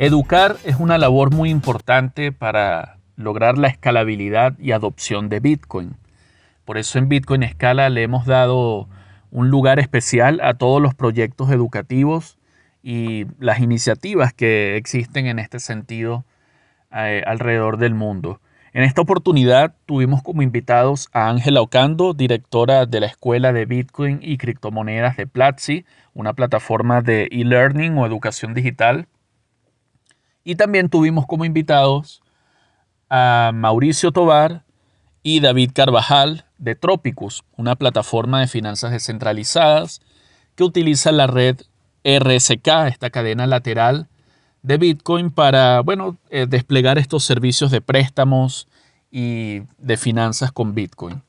Educar es una labor muy importante para lograr la escalabilidad y adopción de Bitcoin. Por eso en Bitcoin Escala le hemos dado un lugar especial a todos los proyectos educativos y las iniciativas que existen en este sentido eh, alrededor del mundo. En esta oportunidad tuvimos como invitados a Ángela Ocando, directora de la Escuela de Bitcoin y Criptomonedas de Platzi, una plataforma de e-learning o educación digital y también tuvimos como invitados a Mauricio Tobar y David Carvajal de Tropicus, una plataforma de finanzas descentralizadas que utiliza la red RSK, esta cadena lateral de Bitcoin, para bueno, eh, desplegar estos servicios de préstamos y de finanzas con Bitcoin.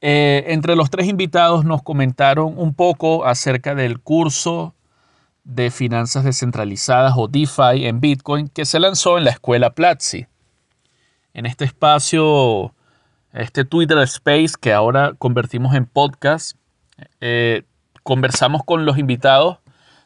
Eh, entre los tres invitados nos comentaron un poco acerca del curso de finanzas descentralizadas o DeFi en Bitcoin que se lanzó en la escuela Platzi. En este espacio, este Twitter Space que ahora convertimos en podcast, eh, conversamos con los invitados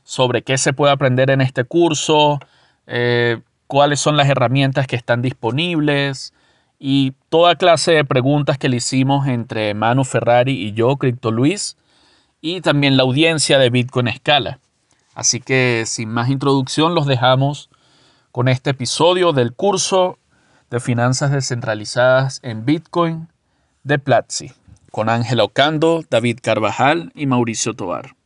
sobre qué se puede aprender en este curso, eh, cuáles son las herramientas que están disponibles y toda clase de preguntas que le hicimos entre Manu Ferrari y yo, Crypto Luis, y también la audiencia de Bitcoin Escala. Así que sin más introducción los dejamos con este episodio del curso de finanzas descentralizadas en Bitcoin de Platzi, con Ángela Ocando, David Carvajal y Mauricio Tobar.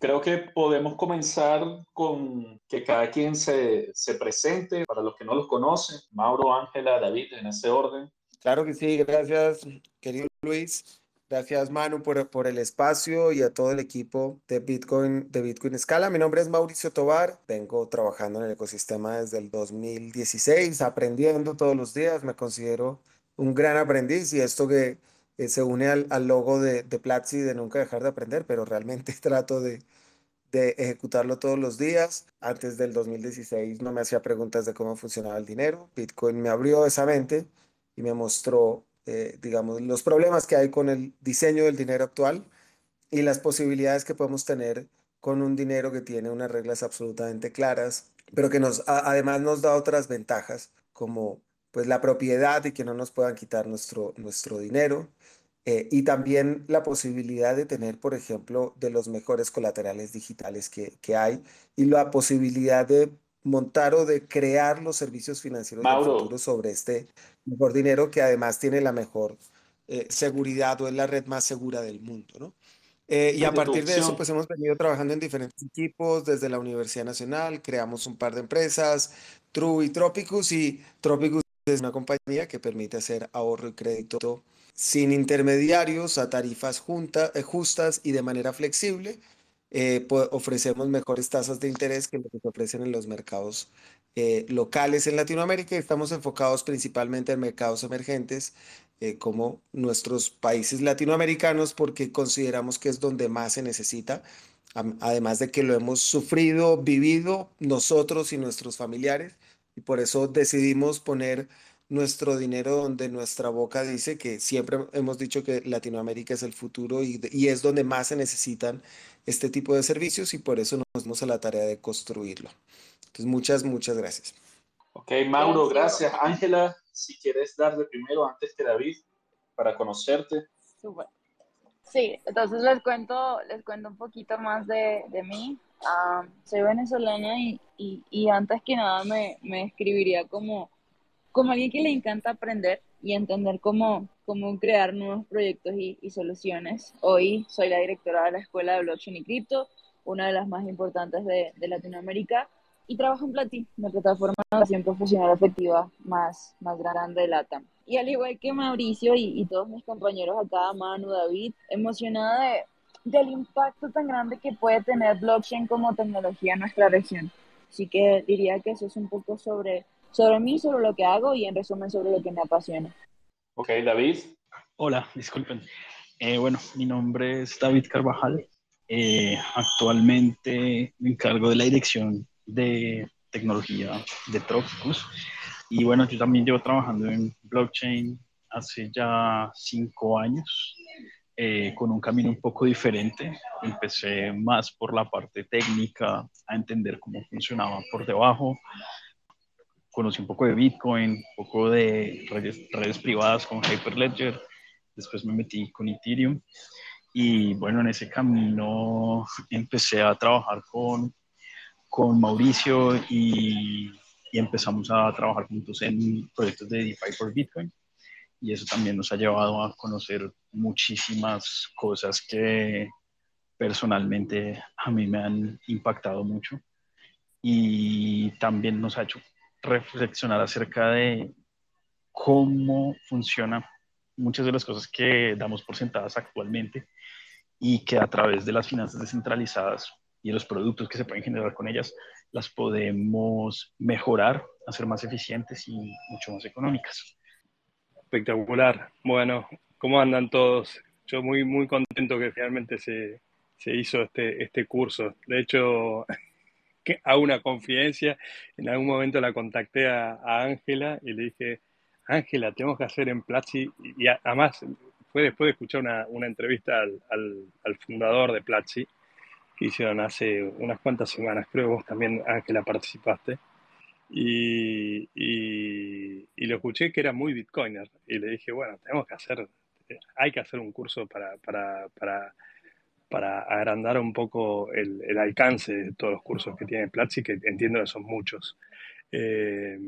Creo que podemos comenzar con que cada quien se, se presente, para los que no los conocen, Mauro, Ángela, David, en ese orden. Claro que sí, gracias, querido Luis. Gracias Manu por, el espacio y a todo el equipo de Bitcoin, de Bitcoin Scala. Mi nombre es Mauricio Tobar, vengo trabajando en el ecosistema desde el 2016, aprendiendo todos los días, me considero un gran aprendiz y esto que se une al, al logo de, de, Platzi de nunca dejar de aprender, pero realmente trato de, de ejecutarlo todos los días. Antes del 2016 no me hacía preguntas de cómo funcionaba el dinero, Bitcoin me abrió esa mente y me mostró eh, digamos, los problemas que hay con el diseño del dinero actual y las posibilidades que podemos tener con un dinero que tiene unas reglas absolutamente claras, pero que nos, además nos da otras ventajas, como pues la propiedad y que no nos puedan quitar nuestro, nuestro dinero, eh, y también la posibilidad de tener, por ejemplo, de los mejores colaterales digitales que, que hay, y la posibilidad de montar o de crear los servicios financieros del futuro sobre este mejor dinero que además tiene la mejor eh, seguridad o es la red más segura del mundo, ¿no? Eh, y a partir de eso, pues hemos venido trabajando en diferentes equipos, desde la Universidad Nacional, creamos un par de empresas, True y Tropicus, y Tropicus es una compañía que permite hacer ahorro y crédito sin intermediarios, a tarifas junta, eh, justas y de manera flexible, eh, ofrecemos mejores tasas de interés que lo que se ofrecen en los mercados eh, locales en Latinoamérica. Estamos enfocados principalmente en mercados emergentes eh, como nuestros países latinoamericanos porque consideramos que es donde más se necesita, además de que lo hemos sufrido, vivido nosotros y nuestros familiares y por eso decidimos poner nuestro dinero donde nuestra boca dice que siempre hemos dicho que Latinoamérica es el futuro y, y, es donde más se necesitan este tipo de servicios y por eso nos dimos a la tarea de construirlo. Entonces, muchas, muchas gracias. Ok, Mauro, gracias. Ángela, si quieres darle primero antes que David para conocerte. Super. Sí, entonces les cuento, les cuento un poquito más de, de mí. Uh, soy venezolana y, y, y, antes que nada me, me escribiría como como alguien que le encanta aprender y entender cómo, cómo crear nuevos proyectos y, soluciones. Hoy soy la directora de la Escuela de Blockchain y Cripto, una de las más importantes de, de Latinoamérica, y trabajo en Plati, la plataforma de educación profesional efectiva más, más grande de LATAM. Y al igual que Mauricio y, y todos mis compañeros acá, Manu, David, emocionada de, del impacto tan grande que puede tener blockchain como tecnología en nuestra región. Así que diría que eso es un poco sobre sobre mí, sobre lo que hago y en resumen sobre lo que me apasiona. Ok, David. Hola, disculpen. Eh, bueno, mi nombre es David Carvajal. Eh, actualmente me encargo de la dirección de tecnología de Tropicus. Y bueno, yo también llevo trabajando en blockchain hace ya cinco años. eh, con un camino un poco diferente. Empecé más por la parte técnica, a entender cómo funcionaba por debajo. Conocí un poco de Bitcoin, un poco de redes, privadas con Hyperledger. Después me metí con Ethereum. Y bueno, en ese camino empecé a trabajar con, con Mauricio y, y empezamos a trabajar juntos en proyectos de DeFi por Bitcoin y eso también nos ha llevado a conocer muchísimas cosas que personalmente a mí me han impactado mucho y también nos ha hecho reflexionar acerca de cómo funciona muchas de las cosas que damos por sentadas actualmente y que a través de las finanzas descentralizadas y los productos que se pueden generar con ellas, las podemos mejorar, hacer más eficientes y mucho más económicas. Espectacular. Bueno, ¿cómo andan todos? Yo muy, muy contento que finalmente se, se hizo este, este curso. De hecho, hago una confidencia. En algún momento la contacté a Ángela y le dije, Ángela, tenemos que hacer en Platzi. Y además fue después de escuchar una, una entrevista al, al, fundador de Platzi que hicieron hace unas cuantas semanas. Creo que vos también, Ángela, participaste. Y, y, lo escuché que era muy bitcoiner y le dije, bueno, tenemos que hacer, hay que hacer un curso para, para, para, para agrandar un poco el, alcance de todos los cursos que tiene Platzi, que entiendo que son muchos. Eh,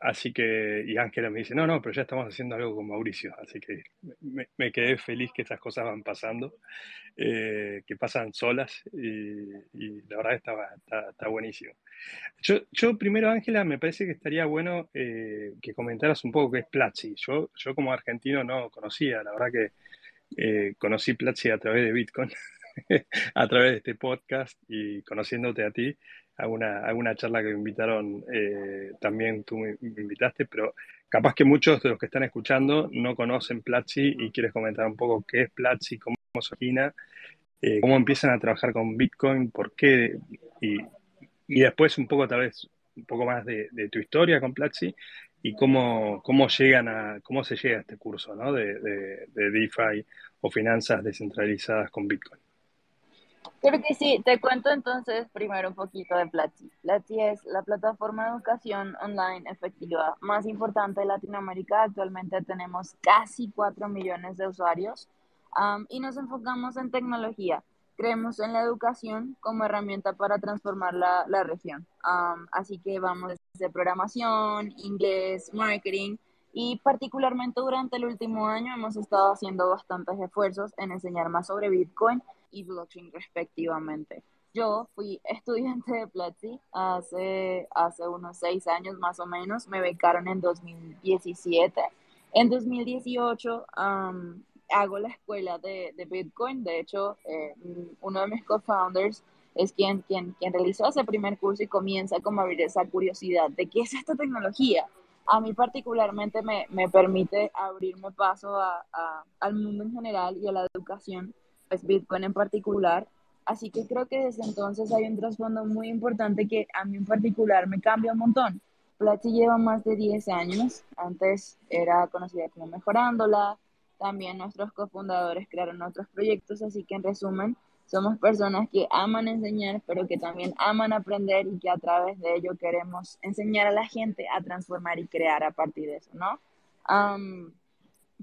Así que, y Ángela me dice, no, no, pero ya estamos haciendo algo con Mauricio. Así que me, me quedé feliz que estas cosas van pasando, eh, que pasan solas y, y la verdad está, está, buenísimo. Yo, yo, primero, Ángela, me parece que estaría bueno eh, que comentaras un poco qué es Platzi. Yo, yo como argentino no conocía, la verdad que eh, conocí Platzi a través de Bitcoin, a través de este podcast y conociéndote a ti alguna, alguna charla que me invitaron, eh, también tú me, invitaste, pero capaz que muchos de los que están escuchando no conocen Platzi y quieres comentar un poco qué es Platzi, cómo se origina, eh, cómo empiezan a trabajar con Bitcoin, por qué, y, y después un poco tal vez un poco más de, de tu historia con Platzi y cómo, cómo llegan a, cómo se llega a este curso ¿no? de, de, de DeFi o finanzas descentralizadas con Bitcoin. Creo que sí, te cuento entonces primero un poquito de Platzi. Platzi es la plataforma de educación online efectiva más importante de Latinoamérica. Actualmente tenemos casi 4 millones de usuarios um, y nos enfocamos en tecnología. Creemos en la educación como herramienta para transformar la, la región. Um, así que vamos desde programación, inglés, marketing y particularmente durante el último año hemos estado haciendo bastantes esfuerzos en enseñar más sobre Bitcoin y blockchain respectivamente. Yo fui estudiante de Platzi hace, hace unos seis años más o menos, me becaron en 2017. En 2018 um, hago la escuela de, de Bitcoin, de hecho eh, uno de mis co-founders es quien, quien, quien realizó ese primer curso y comienza como a abrir esa curiosidad de qué es esta tecnología. A mí particularmente me, me permite abrirme paso a, a, al mundo en general y a la educación pues Bitcoin en particular. Así que creo que desde entonces hay un trasfondo muy importante que a mí en particular me cambia un montón. Platzi lleva más de 10 años, antes era conocida como Mejorándola, también nuestros cofundadores crearon otros proyectos, así que en resumen, somos personas que aman enseñar, pero que también aman aprender y que a través de ello queremos enseñar a la gente a transformar y crear a partir de eso, ¿no? Um,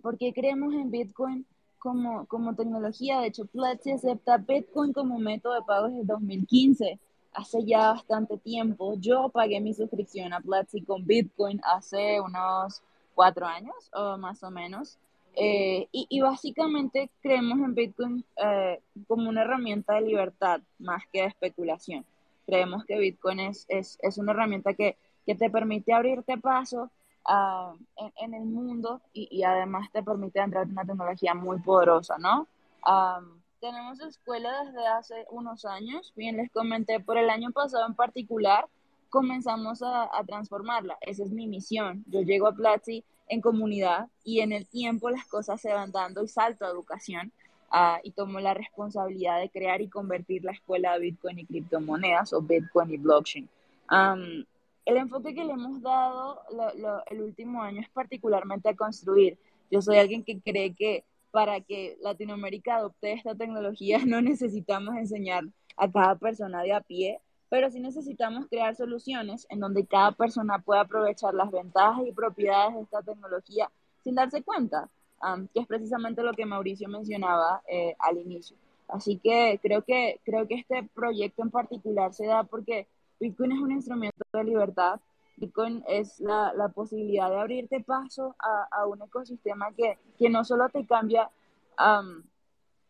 ¿Por qué creemos en Bitcoin? como, como tecnología. De hecho, Platzi acepta Bitcoin como método de pago desde 2015, hace ya bastante tiempo. Yo pagué mi suscripción a Platzi con Bitcoin hace unos cuatro años o más o menos. Eh, y, y, básicamente creemos en Bitcoin eh, como una herramienta de libertad más que de especulación. Creemos que Bitcoin es, es, es una herramienta que, que te permite abrirte paso uh, en, en, el mundo y, y, además te permite entrar en una tecnología muy poderosa, ¿no? Um, tenemos escuela desde hace unos años, bien les comenté, por el año pasado en particular comenzamos a, a transformarla, esa es mi misión. Yo llego a Platzi en comunidad y en el tiempo las cosas se van dando y salto a educación. Uh, y tomo la responsabilidad de crear y convertir la escuela de Bitcoin y criptomonedas o Bitcoin y blockchain. Um, el enfoque que le hemos dado lo, lo, el último año es particularmente a construir. Yo soy alguien que cree que para que Latinoamérica adopte esta tecnología no necesitamos enseñar a cada persona de a pie, pero sí necesitamos crear soluciones en donde cada persona pueda aprovechar las ventajas y propiedades de esta tecnología sin darse cuenta, que es precisamente lo que Mauricio mencionaba eh, al inicio. Así que creo, que creo que este proyecto en particular se da porque Bitcoin es un instrumento de libertad, Bitcoin es la, la posibilidad de abrirte paso a, a un ecosistema que, que, no solo te cambia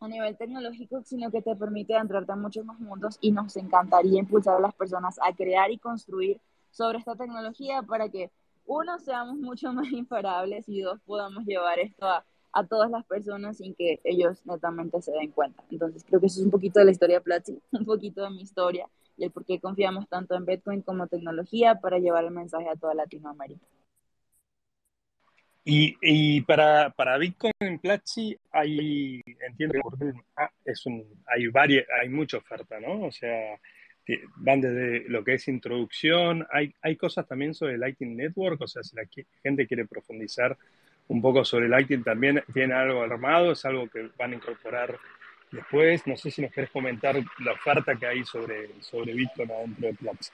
a nivel tecnológico, sino que te permite entrarte a muchos más mundos y nos encantaría impulsar a las personas a crear y construir sobre esta tecnología para que, uno, seamos mucho más imparables y dos, podamos llevar esto a, a todas las personas sin que ellos netamente se den cuenta. Entonces, creo que eso es un poquito de la historia Platzi, un poquito de mi historia y el por qué confiamos tanto en Bitcoin como tecnología para llevar el mensaje a toda Latinoamérica. Y, y para, para, Bitcoin en Platzi hay, entiendo que ah, es un, hay, varias, hay mucha oferta, ¿no? O sea, van desde lo que es introducción, hay, hay cosas también sobre Lightning Network, o sea, si la gente quiere profundizar un poco sobre Lightning también, tiene algo armado, es algo que van a incorporar después. No sé si nos querés comentar la oferta que hay sobre, sobre Bitcoin adentro de Platzi.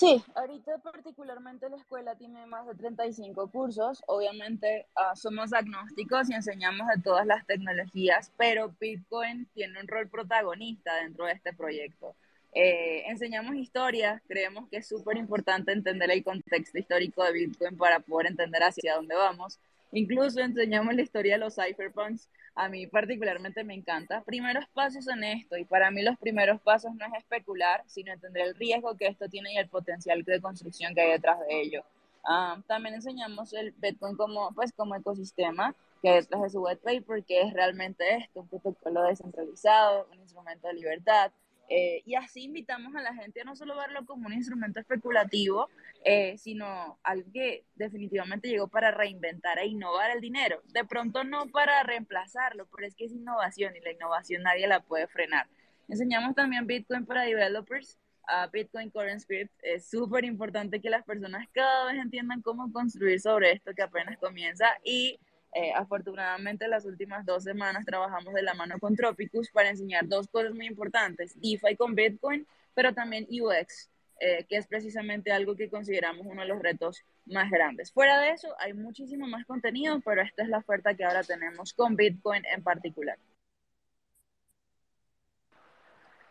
Sí, ahorita particularmente la escuela tiene más de 35 cursos. Obviamente uh, somos agnósticos y enseñamos de todas las tecnologías, pero Bitcoin tiene un rol protagonista dentro de este proyecto. Eh, enseñamos historia, creemos que es súper importante entender el contexto histórico de Bitcoin para poder entender hacia dónde vamos. Incluso enseñamos la historia de los cypherpunks. A mí particularmente me encanta. Primeros pasos en esto, y para mí los primeros pasos no es especular, sino entender el riesgo que esto tiene y el potencial de construcción que hay detrás de ello. Ah, también enseñamos el Bitcoin como, pues, como ecosistema que detrás de su white paper, que es realmente esto, un protocolo descentralizado, un instrumento de libertad, eh, y así invitamos a la gente a no solo verlo como un instrumento especulativo, eh, sino algo que definitivamente llegó para reinventar e innovar el dinero. De pronto no para reemplazarlo, pero es que es innovación y la innovación nadie la puede frenar. Enseñamos también Bitcoin para developers, a Bitcoin Current Script. Es súper importante que las personas cada vez entiendan cómo construir sobre esto que apenas comienza y eh, afortunadamente, las últimas dos semanas trabajamos de la mano con Tropicus para enseñar dos cosas muy importantes, DeFi con Bitcoin, pero también UX, eh, que es precisamente algo que consideramos uno de los retos más grandes. Fuera de eso, hay muchísimo más contenido, pero esta es la oferta que ahora tenemos con Bitcoin en particular.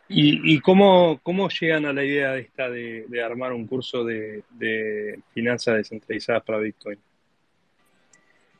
¿Y, y cómo, cómo, llegan a la idea de esta de, de armar un curso de, de finanzas descentralizadas para Bitcoin?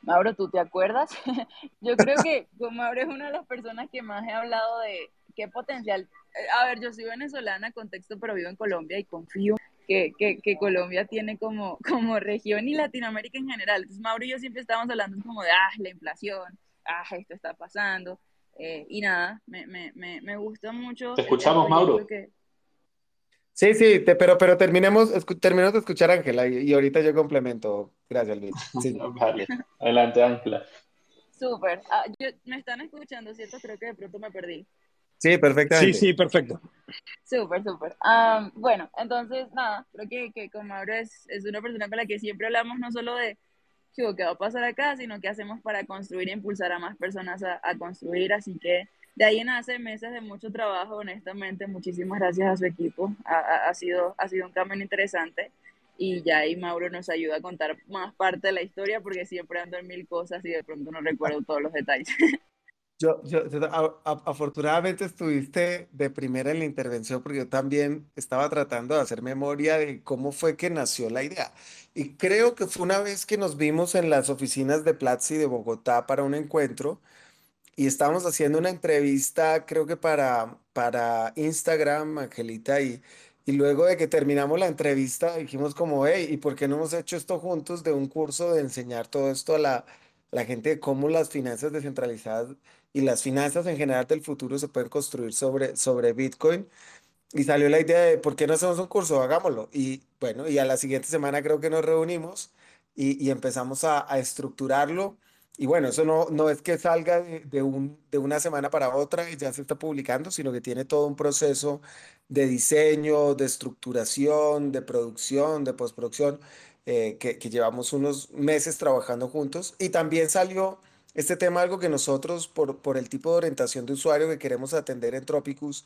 Mauro, ¿tú te acuerdas? yo creo que como Mauro es una de las personas que más he hablado de qué potencial. Eh, a ver, yo soy venezolana, contexto, pero vivo en Colombia y confío que, que, que, Colombia tiene como, como región y Latinoamérica en general. Entonces, Mauro y yo siempre estábamos hablando como de, ah, la inflación, ah, esto está pasando. Eh, y nada, me, me, me, me gusta mucho. Te escuchamos, Mauro. Que, Sí, sí, pero, pero terminemos, terminemos de escuchar a Ángela y, ahorita yo complemento. Gracias, Luis. vale, adelante, Ángela. Súper. Ah, me están escuchando, ¿cierto? Creo que de pronto me perdí. Sí, perfectamente. Sí, sí, perfecto. Súper, súper. bueno, entonces, nada, creo que, que como ahora es, es una persona con la que siempre hablamos no solo de qué va a pasar acá, sino qué hacemos para construir e impulsar a más personas a, a construir. Así que de ahí nace meses de mucho trabajo, honestamente, muchísimas gracias a su equipo, ha, ha, sido, ha sido un camino interesante y ya ahí Mauro nos ayuda a contar más parte de la historia porque siempre ando en mil cosas y de pronto no recuerdo todos los detalles. Yo, yo, afortunadamente estuviste de primera en la intervención porque yo también estaba tratando de hacer memoria de cómo fue que nació la idea. Y creo que fue una vez que nos vimos en las oficinas de Platzi de Bogotá para un encuentro y estábamos haciendo una entrevista, creo que para, para Instagram, Angelita, y, y luego de que terminamos la entrevista dijimos como, hey, ¿y por qué no hemos hecho esto juntos de un curso de enseñar todo esto a la, la gente de cómo las finanzas descentralizadas y las finanzas en general del futuro se pueden construir sobre, sobre Bitcoin? Y salió la idea de, ¿por qué no hacemos un curso? Hagámoslo. Y bueno, y a la siguiente semana creo que nos reunimos y, y empezamos a, a estructurarlo y bueno, eso no, no es que salga de, un, de una semana para otra y ya se está publicando, sino que tiene todo un proceso de diseño, de estructuración, de producción, de postproducción, eh, que, que llevamos unos meses trabajando juntos. Y también salió este tema algo que nosotros, por, por el tipo de orientación de usuario que queremos atender en Tropicus,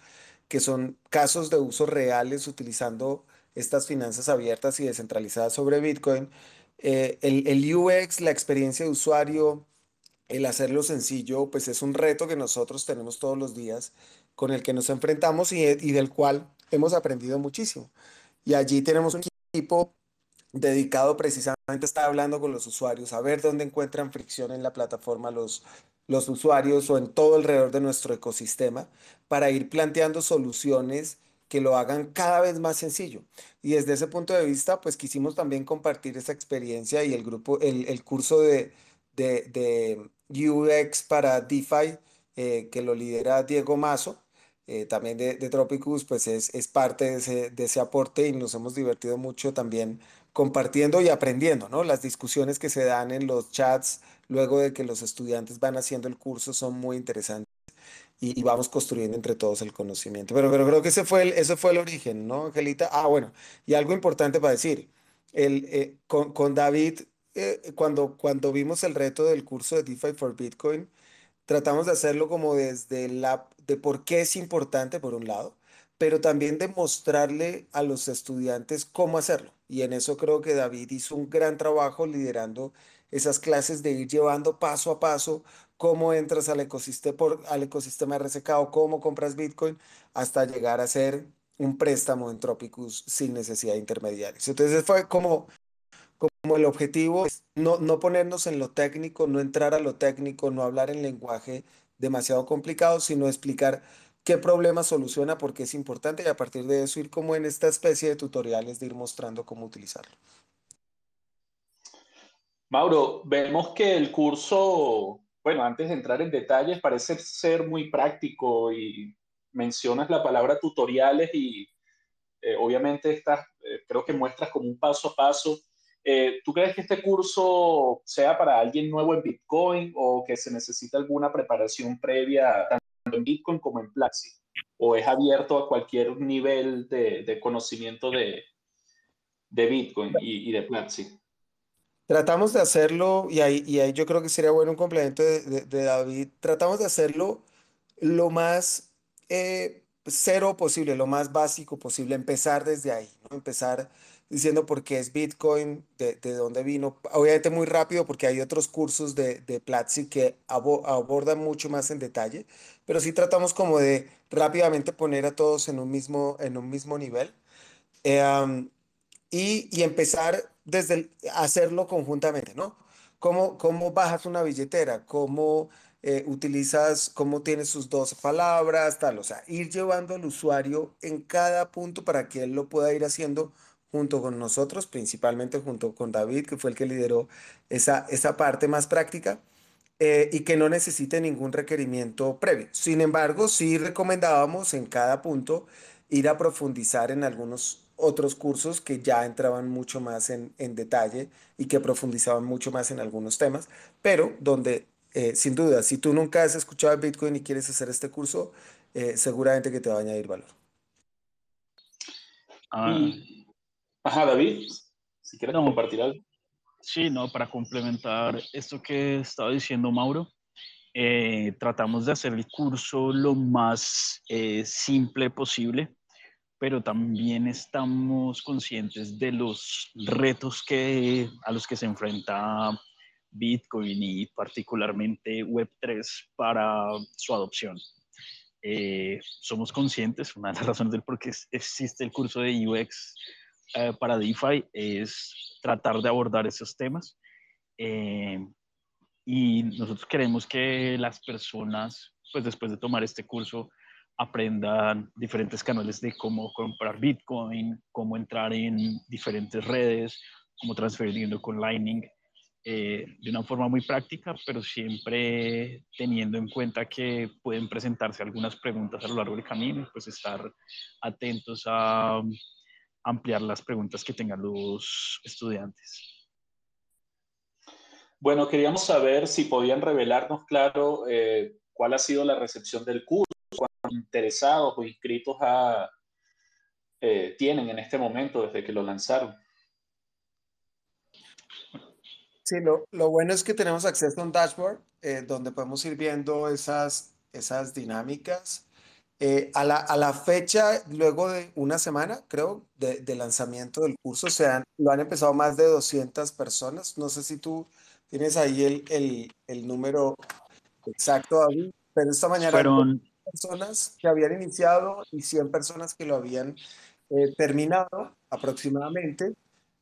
que son casos de uso reales utilizando estas finanzas abiertas y descentralizadas sobre Bitcoin, eh, el, el UX, la experiencia de usuario, el hacerlo sencillo, pues es un reto que nosotros tenemos todos los días, con el que nos enfrentamos y, del cual hemos aprendido muchísimo. Y allí tenemos un equipo dedicado precisamente a estar hablando con los usuarios, a ver dónde encuentran fricción en la plataforma los, los usuarios o en todo alrededor de nuestro ecosistema, para ir planteando soluciones que lo hagan cada vez más sencillo. Y desde ese punto de vista, pues quisimos también compartir esa experiencia y el grupo, el, el curso de, de, de UX para DeFi, eh, que lo lidera Diego Mazo, eh, también de, de, Tropicus, pues es, es parte de ese, de ese, aporte y nos hemos divertido mucho también compartiendo y aprendiendo, ¿no? Las discusiones que se dan en los chats luego de que los estudiantes van haciendo el curso son muy interesantes y, y vamos construyendo entre todos el conocimiento. Pero, pero creo que ese fue el, ese fue el origen, ¿no, Angelita? Ah, bueno, y algo importante para decir, el, eh, con, con, David, eh, cuando, cuando vimos el reto del curso de DeFi for Bitcoin, tratamos de hacerlo como desde la, de por qué es importante, por un lado, pero también de mostrarle a los estudiantes cómo hacerlo. Y en eso creo que David hizo un gran trabajo liderando esas clases de ir llevando paso a paso cómo entras al ecosistema, por, al ecosistema RSK o cómo compras Bitcoin hasta llegar a ser un préstamo en Tropicus sin necesidad de intermediarios. Entonces fue como como el objetivo no, no ponernos en lo técnico, no entrar a lo técnico, no hablar en lenguaje demasiado complicado, sino explicar qué problema soluciona, por qué es importante y a partir de eso ir como en esta especie de tutoriales de ir mostrando cómo utilizarlo. Mauro, vemos que el curso, bueno, antes de entrar en detalles, parece ser muy práctico y mencionas la palabra tutoriales y eh, obviamente estás, eh, creo que muestras como un paso a paso eh, ¿Tú crees que este curso sea para alguien nuevo en Bitcoin o que se necesita alguna preparación previa tanto en Bitcoin como en Platzi? ¿O es abierto a cualquier nivel de, de conocimiento de, de Bitcoin y, y, de Platzi? Tratamos de hacerlo, y ahí, y ahí yo creo que sería bueno un complemento de, de, David, tratamos de hacerlo lo más eh, cero posible, lo más básico posible, empezar desde ahí, ¿no? empezar diciendo por qué es Bitcoin, de, de, dónde vino. Obviamente muy rápido porque hay otros cursos de, de Platzi que abo, abordan mucho más en detalle, pero sí tratamos como de rápidamente poner a todos en un mismo, en un mismo nivel eh, y, y, empezar desde el, hacerlo conjuntamente, ¿no? ¿Cómo, cómo bajas una billetera? ¿Cómo eh, utilizas, cómo tienes sus dos palabras, tal? O sea, ir llevando al usuario en cada punto para que él lo pueda ir haciendo junto con nosotros, principalmente junto con David, que fue el que lideró esa, esa parte más práctica, eh, y que no necesite ningún requerimiento previo. Sin embargo, sí recomendábamos en cada punto ir a profundizar en algunos otros cursos que ya entraban mucho más en, en detalle y que profundizaban mucho más en algunos temas, pero donde, eh, sin duda, si tú nunca has escuchado Bitcoin y quieres hacer este curso, eh, seguramente que te va a añadir valor. Ah. Ajá, David, si quieres no, compartir algo. Sí, no, para complementar esto que estaba diciendo Mauro, eh, tratamos de hacer el curso lo más eh, simple posible, pero también estamos conscientes de los retos que, a los que se enfrenta Bitcoin y particularmente Web3 para su adopción. Eh, somos conscientes, una de las razones del por qué existe el curso de UX eh, para DeFi es tratar de abordar esos temas. Eh, y nosotros queremos que las personas, pues después de tomar este curso, aprendan diferentes canales de cómo comprar Bitcoin, cómo entrar en diferentes redes, cómo transferirlo con Lightning, eh, de una forma muy práctica, pero siempre teniendo en cuenta que pueden presentarse algunas preguntas a lo largo del camino y pues estar atentos a ampliar las preguntas que tengan los estudiantes. Bueno, queríamos saber si podían revelarnos, claro, eh, cuál ha sido la recepción del curso, interesados o inscritos a, eh, tienen en este momento desde que lo lanzaron. Sí, lo, lo bueno es que tenemos acceso a un dashboard eh, donde podemos ir viendo esas, esas dinámicas. Eh, a la, a la fecha, luego de una semana, creo, de, de lanzamiento del curso, se han, lo han empezado más de 200 personas. No sé si tú tienes ahí el, el, el número exacto, David, pero esta mañana Fueron, personas que habían iniciado y 100 personas que lo habían eh, terminado aproximadamente.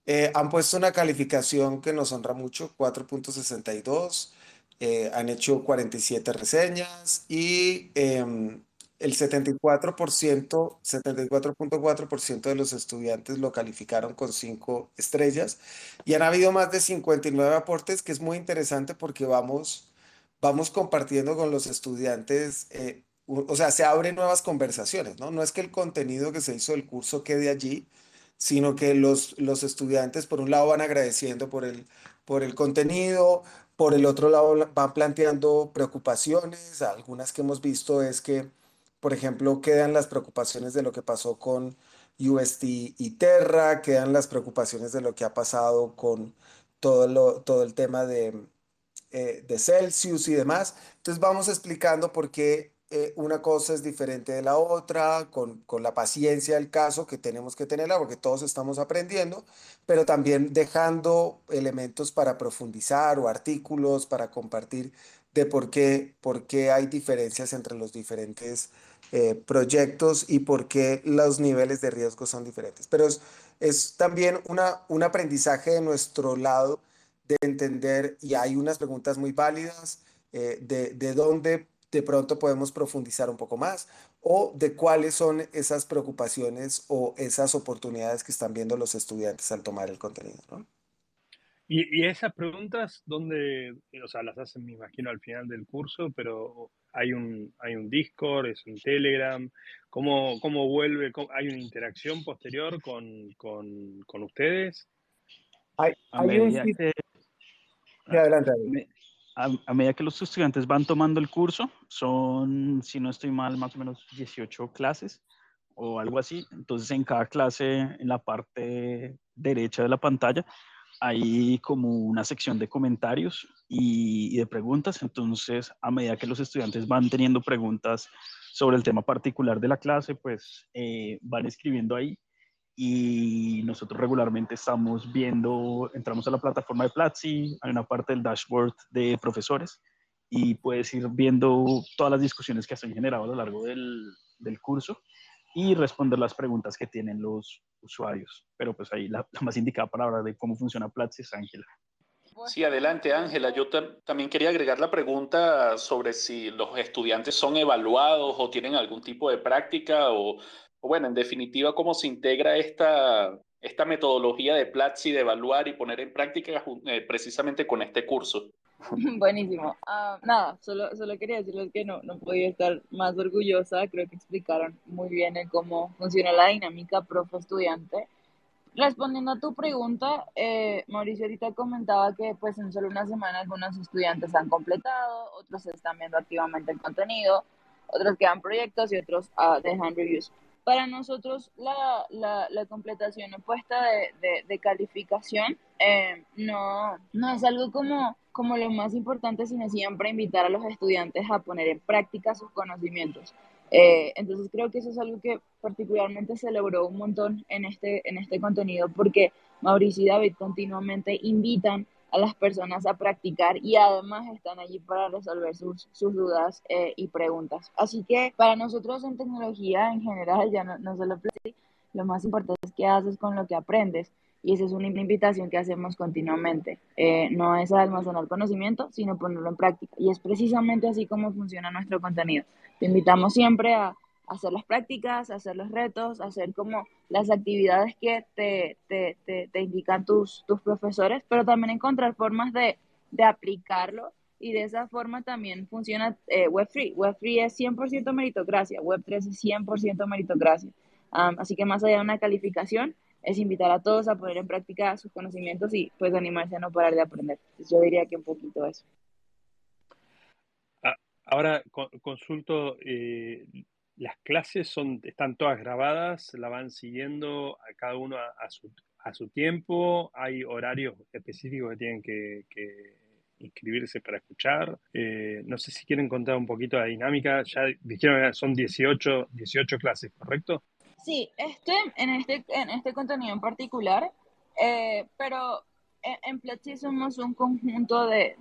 Eh, han puesto una calificación que nos honra mucho, 4.62. Eh, han hecho 47 reseñas y em, el 74%, 74.4% de los estudiantes lo calificaron con 5 estrellas y han habido más de 59 aportes, que es muy interesante porque vamos, vamos compartiendo con los estudiantes eh, o sea, se abren nuevas conversaciones, ¿no? No es que el contenido que se hizo del curso quede allí, sino que los, los estudiantes, por un lado, van agradeciendo por el, por el contenido, por el otro lado, van planteando preocupaciones. Algunas que hemos visto es que, por ejemplo, quedan las preocupaciones de lo que pasó con UST y Terra, quedan las preocupaciones de lo que ha pasado con todo, lo, todo el tema de, eh, de Celsius y demás. Entonces vamos explicando por qué eh, una cosa es diferente de la otra, con, con, la paciencia del caso que tenemos que tenerla, porque todos estamos aprendiendo, pero también dejando elementos para profundizar o artículos para compartir de por qué, por qué hay diferencias entre los diferentes eh, proyectos y por qué los niveles de riesgo son diferentes. Pero es, también una, un aprendizaje de nuestro lado de entender, y hay unas preguntas muy válidas, eh, de, de dónde de pronto podemos profundizar un poco más o de cuáles son esas preocupaciones o esas oportunidades que están viendo los estudiantes al tomar el contenido. ¿no? Y, y, esas preguntas, ¿dónde, o sea, las hacen, me imagino, al final del curso, pero hay un, hay un Discord, es un Telegram, ¿cómo, cómo vuelve? Cómo, ¿Hay una interacción posterior con, con, con ustedes? Hay, hay un... Adelante a, medida que los estudiantes van tomando el curso, son, si no estoy mal, más o menos 18 clases o algo así. Entonces, en cada clase, en la parte derecha de la pantalla, hay como una sección de comentarios y, de preguntas. Entonces, a medida que los estudiantes van teniendo preguntas sobre el tema particular de la clase, pues eh, van escribiendo ahí y nosotros regularmente estamos viendo, entramos a la plataforma de Platzi, hay una parte del dashboard de profesores y puedes ir viendo todas las discusiones que se han generado a lo largo del, del curso y responder las preguntas que tienen los usuarios. Pero pues ahí la, la más indicada para hablar de cómo funciona Platzi es Ángela. Sí, adelante Ángela. Yo también quería agregar la pregunta sobre si los estudiantes son evaluados o tienen algún tipo de práctica o bueno, en definitiva, cómo se integra esta, esta metodología de Platzi de evaluar y poner en práctica eh, precisamente con este curso. Buenísimo. Uh, nada, solo, solo quería decirles que no, no podía estar más orgullosa. Creo que explicaron muy bien cómo funciona la dinámica profe-estudiante. Respondiendo a tu pregunta, eh, Mauricio ahorita comentaba que pues en solo una semana algunos estudiantes han completado, otros están viendo activamente el contenido, otros quedan proyectos y otros uh, dejan reviews. Para nosotros la, la, la completación opuesta de, de, de calificación eh, no, no es algo como, como lo más importante, sino siempre invitar a los estudiantes a poner en práctica sus conocimientos. Eh, entonces creo que eso es algo que particularmente se logró un montón en este, en este contenido porque Mauricio y David continuamente invitan a las personas a practicar y además están allí para resolver sus, sus dudas eh, y preguntas. Así que para nosotros en tecnología en general, ya no, no solo lo más importante es qué haces con lo que aprendes y esa es una invitación que hacemos continuamente. Eh, no es almacenar conocimiento, sino ponerlo en práctica y es precisamente así como funciona nuestro contenido. Te invitamos siempre a hacer las prácticas, hacer los retos, hacer como las actividades que te, te, te, te indican tus, tus profesores, pero también encontrar formas de, de aplicarlo y de esa forma también funciona eh, Web3. Web3 es 100% meritocracia, Web3 es 100% meritocracia. Así que más allá de una calificación, es invitar a todos a poner en práctica sus conocimientos y pues animarse a no parar de aprender. Yo diría que un poquito eso. Ahora consulto, eh, las clases son, están todas grabadas, la van siguiendo a cada uno a, su, tiempo, hay horarios específicos que tienen que, inscribirse para escuchar. Eh, no sé si quieren contar un poquito la dinámica, ya dijeron que son 18, 18 clases, ¿correcto? Sí, este, en, este, en este contenido en particular, eh, pero en, Platzi somos un conjunto de,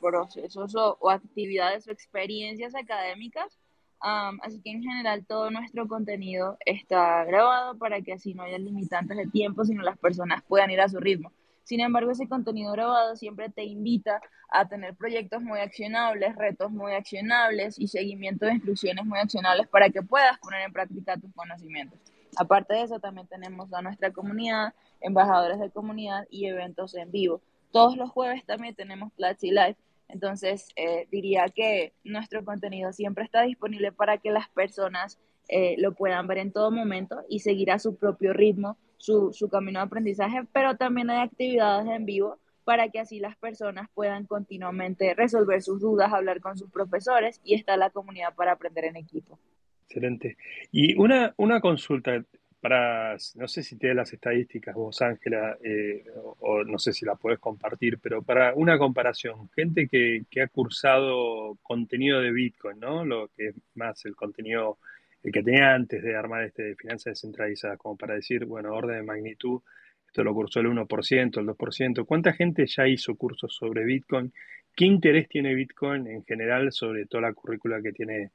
procesos o, actividades o experiencias académicas, así que en general todo nuestro contenido está grabado para que así no haya limitantes de tiempo, sino las personas puedan ir a su ritmo. Sin embargo, ese contenido grabado siempre te invita a tener proyectos muy accionables, retos muy accionables y seguimiento de instrucciones muy accionables para que puedas poner en práctica tus conocimientos. Aparte de eso, también tenemos a nuestra comunidad, embajadores de comunidad y eventos en vivo. Todos los jueves también tenemos Platzi Live. Entonces, eh, diría que nuestro contenido siempre está disponible para que las personas eh, lo puedan ver en todo momento y seguir a su propio ritmo su, su camino de aprendizaje, pero también hay actividades en vivo para que así las personas puedan continuamente resolver sus dudas, hablar con sus profesores y está la comunidad para aprender en equipo. Excelente. Y una, una consulta para, no sé si tienes las estadísticas vos, Ángela, eh, o, no sé si la puedes compartir, pero para una comparación, gente que, que, ha cursado contenido de Bitcoin, ¿no? Lo que es más el contenido, el que tenía antes de armar este de finanzas descentralizadas, como para decir, bueno, orden de magnitud, esto lo cursó el 1%, el 2%. ¿Cuánta gente ya hizo cursos sobre Bitcoin? ¿Qué interés tiene Bitcoin en general sobre toda la currícula que tiene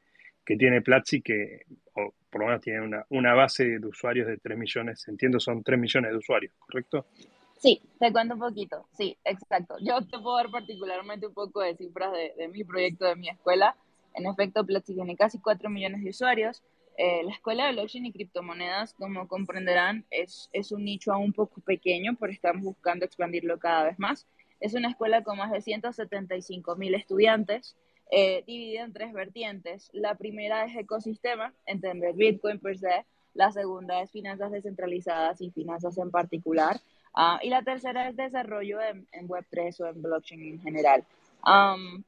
que tiene Platzi, que o por lo menos tiene una, una, base de usuarios de 3 millones, entiendo son 3 millones de usuarios, ¿correcto? Sí, te cuento un poquito, sí, exacto. Yo te puedo dar particularmente un poco de cifras de, de mi proyecto, de mi escuela. En efecto, Platzi tiene casi 4 millones de usuarios. Eh, la escuela de blockchain y criptomonedas, como comprenderán, es, es un nicho aún un poco pequeño, pero estamos buscando expandirlo cada vez más. Es una escuela con más de 175 mil estudiantes eh, dividida en tres vertientes. La primera es ecosistema, entender Bitcoin per se. La segunda es finanzas descentralizadas y finanzas en particular. Ah, y la tercera es desarrollo en, Web3 o en blockchain en general.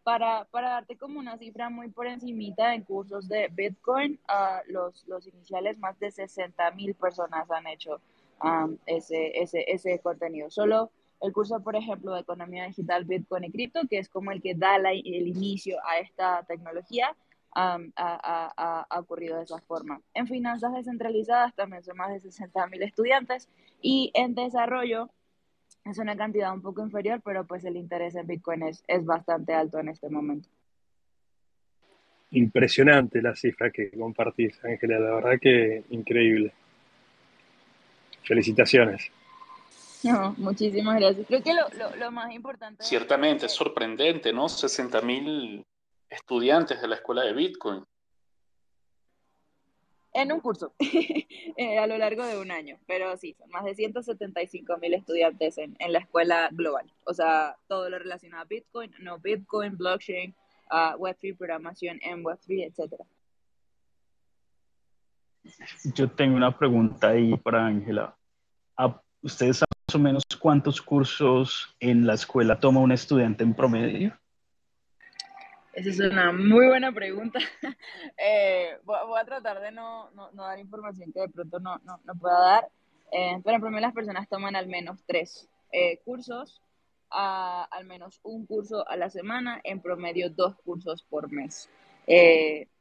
para, para, darte como una cifra muy por encimita en cursos de Bitcoin, uh, los, los iniciales más de 60 mil personas han hecho ese, ese, ese contenido. Solo el curso, por ejemplo, de economía digital, Bitcoin y cripto, que es como el que da el inicio a esta tecnología, ha, ocurrido de esa forma. En finanzas descentralizadas también son más de 60 mil estudiantes y en desarrollo es una cantidad un poco inferior, pero pues el interés en Bitcoin es, es bastante alto en este momento. Impresionante la cifra que compartís, Ángela, la verdad que increíble. Felicitaciones. No, muchísimas gracias. Creo que lo, lo, más importante... Ciertamente, es sorprendente, ¿no? 60 mil estudiantes de la escuela de Bitcoin. En un curso, eh, a lo largo de un año, pero sí, son más de 175 mil estudiantes en, en, la escuela global. O sea, todo lo relacionado a Bitcoin, no Bitcoin, blockchain, uh, Web3, programación en Web3, etc. Yo tengo una pregunta ahí para Ángela. ¿Ustedes saben más o menos cuántos cursos en la escuela toma un estudiante en promedio? Esa es una muy buena pregunta. Eh, voy, a tratar de no, no, dar información que de pronto no, no, pueda dar, eh, pero en promedio las personas toman al menos tres eh, cursos, al menos un curso a la semana, en promedio dos cursos por mes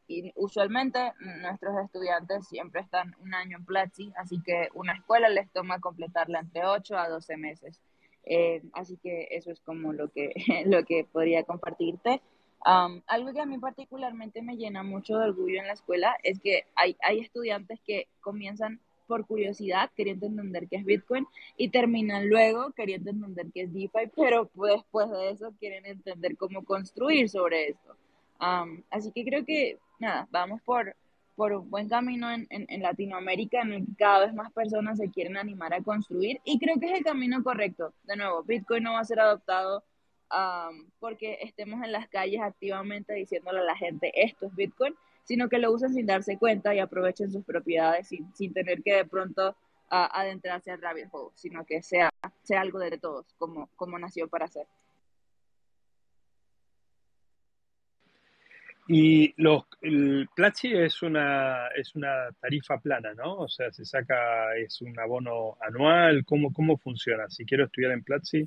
y usualmente nuestros estudiantes siempre están un año en Platzi, así que una escuela les toma completarla entre 8 a 12 meses. Eh, así que eso es como lo que, lo que podría compartirte. algo que a mí particularmente me llena mucho de orgullo en la escuela es que hay, hay estudiantes que comienzan por curiosidad, queriendo entender qué es Bitcoin, y terminan luego queriendo entender qué es DeFi, pero después de eso quieren entender cómo construir sobre esto. así que creo que nada, vamos por, por un buen camino en, en, Latinoamérica en el que cada vez más personas se quieren animar a construir y creo que es el camino correcto. De nuevo, Bitcoin no va a ser adoptado porque estemos en las calles activamente diciéndole a la gente esto es Bitcoin, sino que lo usen sin darse cuenta y aprovechen sus propiedades sin, sin tener que de pronto adentrarse al rabbit hole, sino que sea, sea algo de todos, como, como nació para ser. Y los, el Platzi es una, es una tarifa plana, ¿no? O sea, se saca, es un abono anual. ¿Cómo, cómo funciona? Si quiero estudiar en Platzi,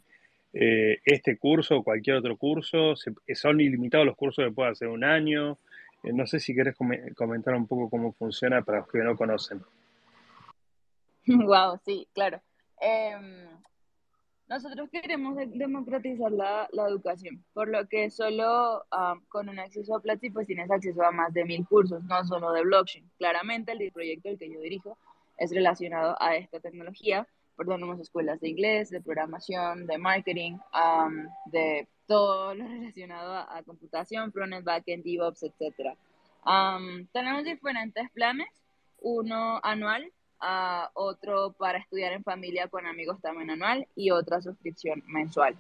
eh, este curso o cualquier otro curso, ¿son ilimitados los cursos que puedo hacer un año? Eh, no sé si quieres comentar un poco cómo funciona para los que no conocen. Wow, sí, claro. Em, nosotros queremos democratizar la, la, educación, por lo que solo con un acceso a Platzi pues tienes acceso a más de mil cursos, no solo de blockchain. Claramente el proyecto el que yo dirijo es relacionado a esta tecnología, por tenemos escuelas de inglés, de programación, de marketing, de todo lo relacionado a, computación, frontend, backend, DevOps, etc. tenemos diferentes planes, uno anual otro para estudiar en familia con amigos también anual y otra suscripción mensual.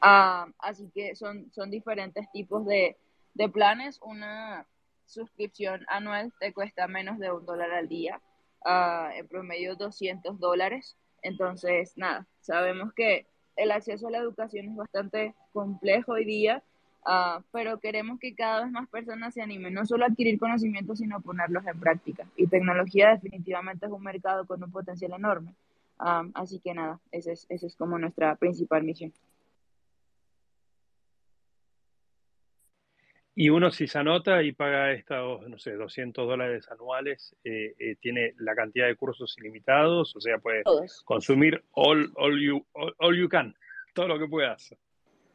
así que son, son diferentes tipos de, de, planes. Una suscripción anual te cuesta menos de un dólar al día, en promedio 200 dólares. Entonces, nada, sabemos que el acceso a la educación es bastante complejo hoy día Ah, pero queremos que cada vez más personas se animen, no solo a adquirir conocimientos, sino a ponerlos en práctica. Y tecnología definitivamente es un mercado con un potencial enorme. Ah, así que nada, esa es, esa es como nuestra principal misión. Y uno si se anota y paga estos, no sé, 200 dólares anuales, eh, eh, tiene la cantidad de cursos ilimitados, o sea, puede consumir all, all, you, all you can, todo lo que puedas.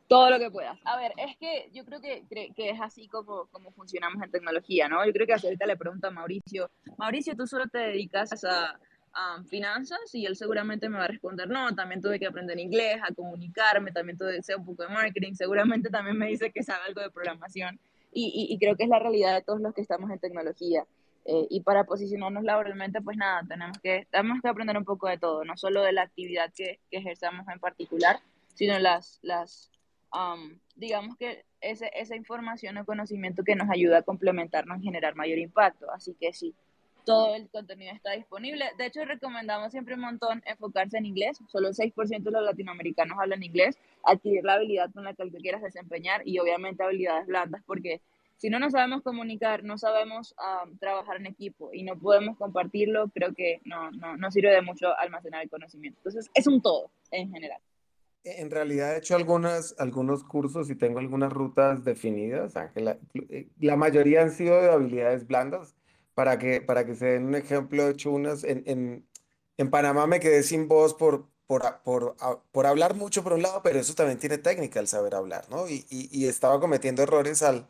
Todo lo que puedas. A ver, es que yo creo que, que es así como, como funcionamos en tecnología, ¿no? Yo creo que ahorita le pregunto a Mauricio, Mauricio, ¿tú solo te dedicas a, a, finanzas? Y él seguramente me va a responder, no, también tuve que aprender inglés, a comunicarme, también tuve que hacer un poco de marketing, seguramente también me dice que sabe algo de programación. Y, y, creo que es la realidad de todos los que estamos en tecnología. Eh, y para posicionarnos laboralmente, pues nada, tenemos que, tenemos que aprender un poco de todo, no solo de la actividad que, que ejerzamos en particular, sino las, las digamos que ese, esa información o conocimiento que nos ayuda a complementarnos y generar mayor impacto. Así que sí, todo el contenido está disponible. De hecho, recomendamos siempre un montón enfocarse en inglés. Solo el 6% de los latinoamericanos hablan inglés. Adquirir la habilidad con la que tú quieras desempeñar y obviamente habilidades blandas porque si no nos sabemos comunicar, no sabemos trabajar en equipo y no podemos compartirlo, creo que no, no, no sirve de mucho almacenar el conocimiento. Entonces, es un todo en general. En realidad he hecho algunas, algunos cursos y tengo algunas rutas definidas. La, eh, la, mayoría han sido de habilidades blandas. Para que, para que se den un ejemplo, he hecho unas. En, en, en Panamá me quedé sin voz por, por, por, por, hablar mucho por un lado, pero eso también tiene técnica el saber hablar, ¿no? Y, y, y estaba cometiendo errores al,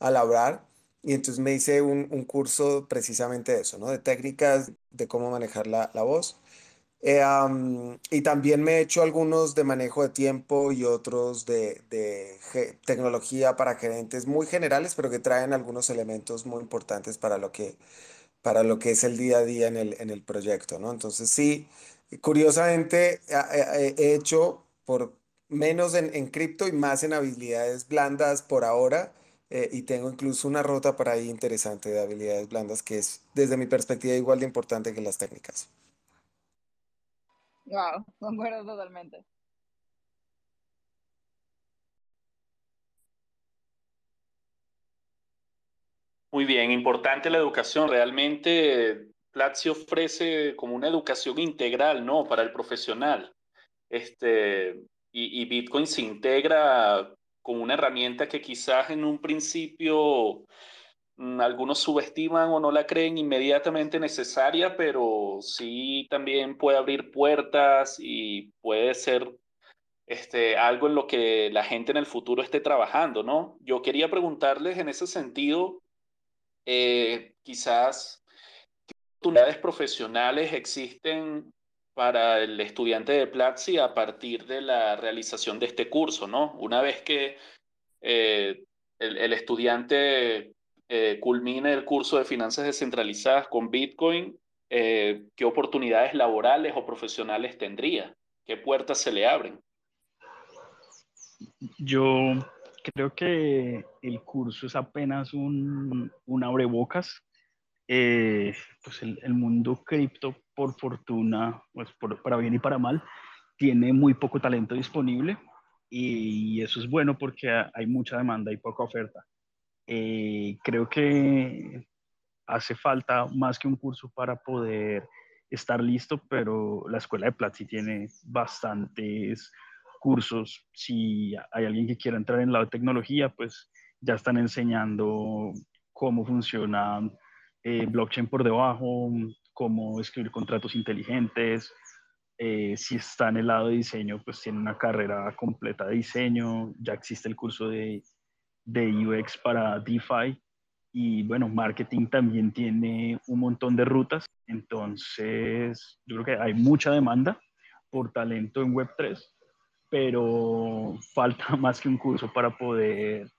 al hablar. Y entonces me hice un, un, curso precisamente de eso, ¿no? De técnicas de cómo manejar la, la voz. Eh, y también me he hecho algunos de manejo de tiempo y otros de, de tecnología para gerentes muy generales, pero que traen algunos elementos muy importantes para lo que, para lo que es el día a día en el, en el proyecto, ¿no? Entonces, sí, curiosamente he hecho por menos en, en cripto y más en habilidades blandas por ahora. Eh, y tengo incluso una ruta para ahí interesante de habilidades blandas que es, desde mi perspectiva, igual de importante que las técnicas. Wow, concuerdo totalmente. Muy bien, importante la educación. Realmente Platzi ofrece como una educación integral, ¿no? Para el profesional. Este, y, y Bitcoin se integra con una herramienta que quizás en un principio algunos subestiman o no la creen inmediatamente necesaria, pero sí también puede abrir puertas y puede ser este, algo en lo que la gente en el futuro esté trabajando, ¿no? Yo quería preguntarles en ese sentido, eh, quizás, ¿qué oportunidades profesionales existen para el estudiante de Platzi a partir de la realización de este curso, ¿no? Una vez que eh, el, el estudiante eh, culmine el curso de finanzas descentralizadas con Bitcoin, eh, ¿qué oportunidades laborales o profesionales tendría? ¿Qué puertas se le abren? Yo creo que el curso es apenas un, un abrebocas. Eh, pues el, mundo cripto, por fortuna, pues para bien y para mal, tiene muy poco talento disponible y eso es bueno porque hay mucha demanda y poca oferta. Eh, creo que hace falta más que un curso para poder estar listo, pero la escuela de Platzi tiene bastantes cursos. Si hay alguien que quiera entrar en la tecnología, pues ya están enseñando cómo funciona eh, blockchain por debajo, cómo escribir contratos inteligentes. Eh, si está en el lado de diseño, pues tiene una carrera completa de diseño. Ya existe el curso de, de UX para DeFi. Y bueno, marketing también tiene un montón de rutas. Entonces, yo creo que hay mucha demanda por talento en Web3, pero falta más que un curso para poder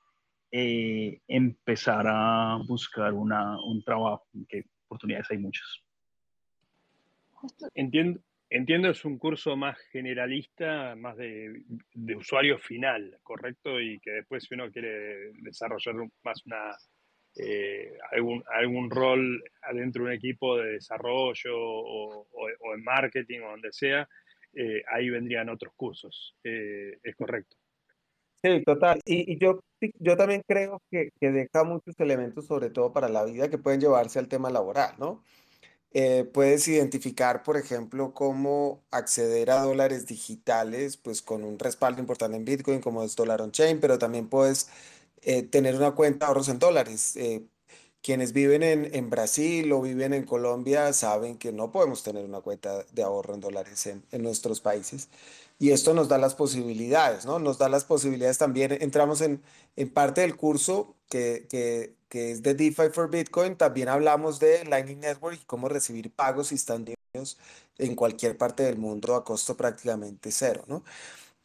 eh, empezar a buscar una, un trabajo, que oportunidades hay muchas. Entiendo, entiendo, es un curso más generalista, más de, usuario final, ¿correcto? Y que después si uno quiere desarrollar más una, eh, algún, algún rol adentro de un equipo de desarrollo o, o, en marketing o donde sea, eh, ahí vendrían otros cursos. Eh, ¿Es correcto? Sí, total. Y, y yo, yo también creo que, que, deja muchos elementos, sobre todo para la vida, que pueden llevarse al tema laboral, ¿no? Eh, puedes identificar, por ejemplo, cómo acceder a dólares digitales, pues con un respaldo importante en Bitcoin, como es Dollar on Chain, pero también puedes eh, tener una cuenta de ahorros en dólares. Eh, quienes viven en, en, Brasil o viven en Colombia saben que no podemos tener una cuenta de ahorro en dólares en, en nuestros países. Y esto nos da las posibilidades, ¿no? Nos da las posibilidades también. Entramos en, en parte del curso que, que, que es de DeFi for Bitcoin. También hablamos de Lightning Network y cómo recibir pagos instantáneos en cualquier parte del mundo a costo prácticamente cero, ¿no?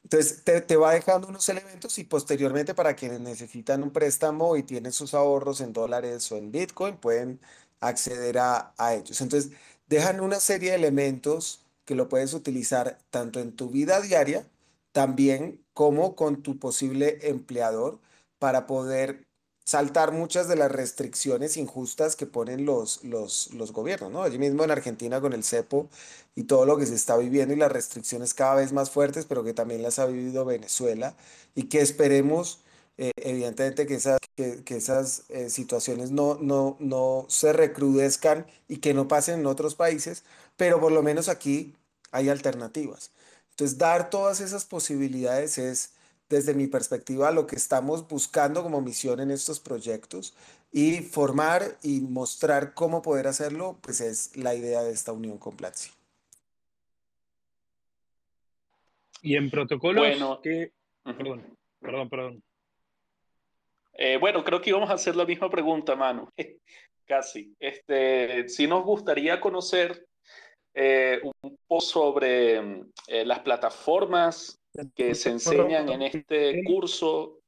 Entonces te, te, va dejando unos elementos y posteriormente para quienes necesitan un préstamo y tienen sus ahorros en dólares o en Bitcoin, pueden acceder a, a ellos. Entonces dejan una serie de elementos que lo puedes utilizar tanto en tu vida diaria, también como con tu posible empleador para poder saltar muchas de las restricciones injustas que ponen los, los, los gobiernos, ¿no? Allí mismo en Argentina con el cepo y todo lo que se está viviendo y las restricciones cada vez más fuertes, pero que también las ha vivido Venezuela y que esperemos, eh, evidentemente, que esas, que, que esas eh, situaciones no, no, no se recrudezcan y que no pasen en otros países, pero por lo menos aquí hay alternativas. Entonces, dar todas esas posibilidades es desde mi perspectiva, lo que estamos buscando como misión en estos proyectos y formar y mostrar cómo poder hacerlo, pues es la idea de esta unión con Platzi. Y en protocolos, bueno, que... Perdón, perdón, perdón. Eh, bueno, creo que íbamos a hacer la misma pregunta, Manu. Casi. Este, sí nos gustaría conocer eh, un poco sobre eh, las plataformas que se enseñan en este curso,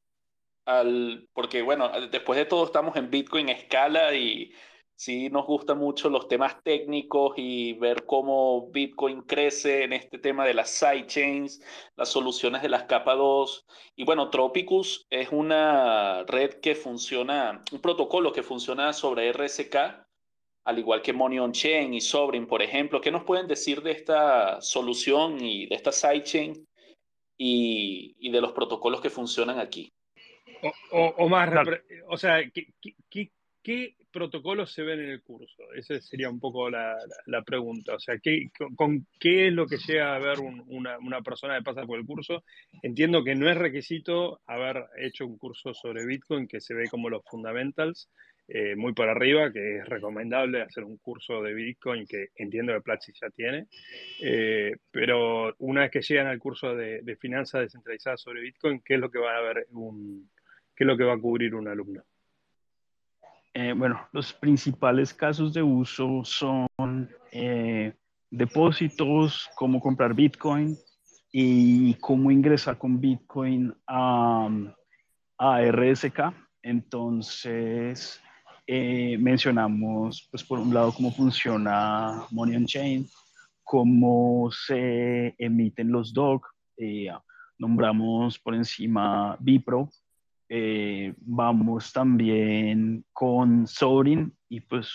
al, porque bueno, después de todo estamos en Bitcoin escala y sí nos gustan mucho los temas técnicos y ver cómo Bitcoin crece en este tema de las sidechains, las soluciones de las capa 2. Y bueno, Tropicus es una red que funciona, un protocolo que funciona sobre RSK, al igual que Money on Chain y Sobrin, por ejemplo. ¿Qué nos pueden decir de esta solución y de esta sidechain y, y de los protocolos que funcionan aquí. O, o, o más, claro. o sea, ¿qué, qué, qué, protocolos se ven en el curso? Esa sería un poco la, la, la pregunta. O sea, ¿qué, con, con, qué es lo que llega a ver un, una, una, persona que pasa por el curso? Entiendo que no es requisito haber hecho un curso sobre Bitcoin que se ve como los fundamentals, eh, muy por arriba, que es recomendable hacer un curso de Bitcoin que entiendo que Platzi ya tiene, eh, pero una vez que llegan al curso de, de, finanzas descentralizadas sobre Bitcoin, ¿qué es lo que va a ver un, qué es lo que va a cubrir un alumno? Eh, bueno, los principales casos de uso son eh, depósitos, cómo comprar Bitcoin y cómo ingresar con Bitcoin a, a RSK. Entonces, eh, mencionamos, pues por un lado, cómo funciona Money on Chain, cómo se emiten los DOC, eh, nombramos por encima Bipro, eh, vamos también con Sorin y pues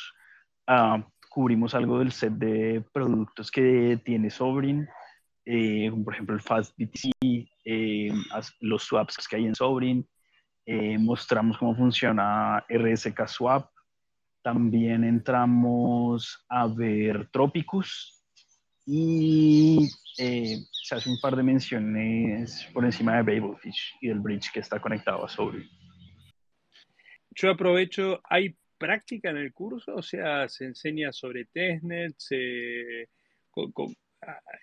uh, cubrimos algo del set de productos que tiene Sobrin, eh, por ejemplo el Fast BTC, eh, los swaps que hay en Sobrin, eh, mostramos cómo funciona RSK Swap, también entramos a ver Tropicus y eh, se hace un par de menciones por encima de Babelfish y del bridge que está conectado a Soul. Yo aprovecho, ¿hay práctica en el curso? O sea, se enseña sobre testnet, se, ah,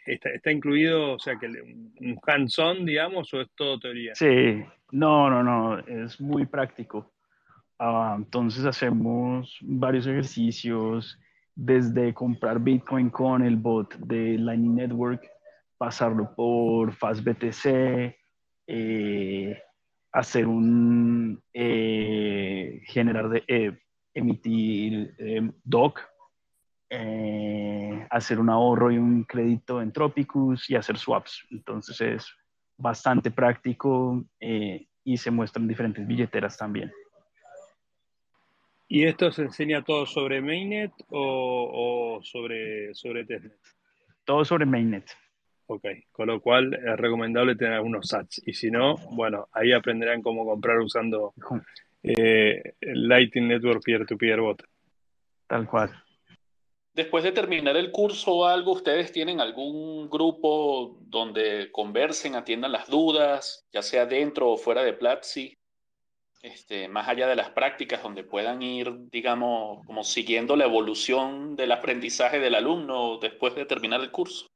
está, incluido, o sea, que un hands-on, digamos, o es todo teoría? Sí, no, no, no, es muy práctico. Ah, entonces hacemos varios ejercicios, desde comprar Bitcoin con el bot de Lightning Network, pasarlo por FastBTC, eh, hacer un, eh, generar de, eh, emitir DOC, hacer un ahorro y un crédito en Tropicus y hacer swaps. Entonces es bastante práctico y se muestran diferentes billeteras también. ¿Y esto se enseña todo sobre Mainnet o, sobre, sobre Testnet? Todo sobre Mainnet. Ok, con lo cual es recomendable tener algunos sats. Y si no, bueno, ahí aprenderán cómo comprar usando eh, Lightning Network Peer-to-Peer Bot. Tal cual. Después de terminar el curso o algo, ¿ustedes tienen algún grupo donde conversen, atiendan las dudas, ya sea dentro o fuera de Platzi? Este, más allá de las prácticas, donde puedan ir, digamos, como siguiendo la evolución del aprendizaje del alumno después de terminar el curso?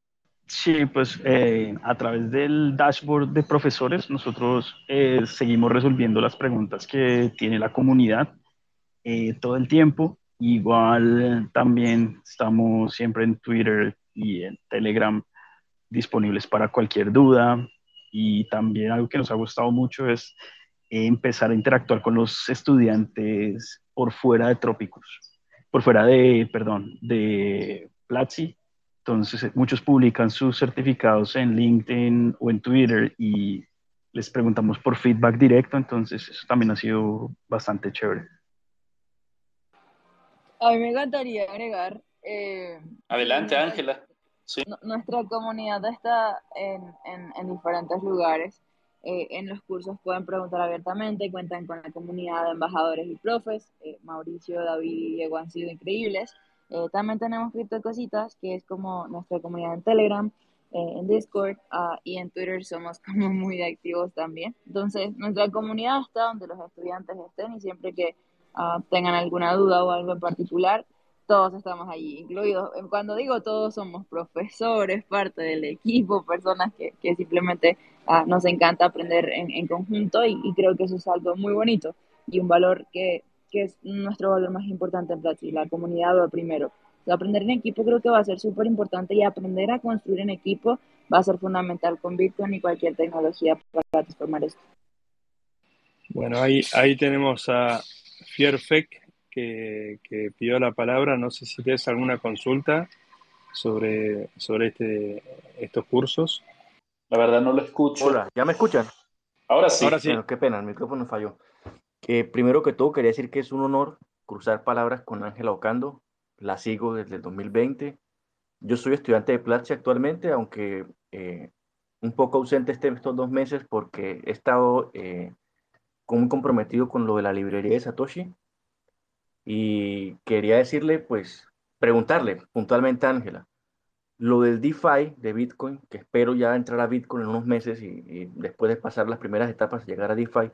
Sí, pues eh, a través del dashboard de profesores nosotros eh, seguimos resolviendo las preguntas que tiene la comunidad eh, todo el tiempo. Igual también estamos siempre en Twitter y en Telegram disponibles para cualquier duda. Y también algo que nos ha gustado mucho es empezar a interactuar con los estudiantes por fuera de Trópicos, por fuera de, perdón, de Platzi entonces, muchos publican sus certificados en LinkedIn o en Twitter y les preguntamos por feedback directo, entonces eso también ha sido bastante chévere. A mí me encantaría agregar... Eh, Adelante, Ángela. Nuestra comunidad está en, en, diferentes lugares. Eh, en los cursos pueden preguntar abiertamente, cuentan con la comunidad de embajadores y profes. Eh, Mauricio, David y Diego han sido increíbles. Eh, también tenemos Cripto Cositas, que es como nuestra comunidad en Telegram, en Discord ah, y en Twitter somos como muy activos también. Entonces, nuestra comunidad está donde los estudiantes estén y siempre que ah, tengan alguna duda o algo en particular, todos estamos allí, incluidos. Cuando digo todos, somos profesores, parte del equipo, personas que, que simplemente ah, nos encanta aprender en, en conjunto y, y creo que eso es algo muy bonito y un valor que que es nuestro valor más importante en Platzi, la comunidad lo primero. aprender en equipo creo que va a ser súper importante y aprender a construir en equipo va a ser fundamental con Bitcoin y cualquier tecnología para transformar esto. Bueno, ahí, ahí tenemos a Fierfec que, que pidió la palabra. No sé si tienes alguna consulta sobre, sobre este, estos cursos. La verdad no lo escucho. Hola, ¿ya me escuchan? Ahora sí. Ahora sí. qué pena, el micrófono falló primero que todo quería decir que es un honor cruzar palabras con Ángela Ocando. La sigo desde el 2020. Yo soy estudiante de Platzi actualmente, aunque eh, un poco ausente este, estos dos meses porque he estado eh, muy comprometido con lo de la librería de Satoshi. Y quería decirle, pues, preguntarle puntualmente a Ángela, lo del DeFi de Bitcoin, que espero ya entrar a Bitcoin en unos meses y, después de pasar las primeras etapas, llegar a DeFi,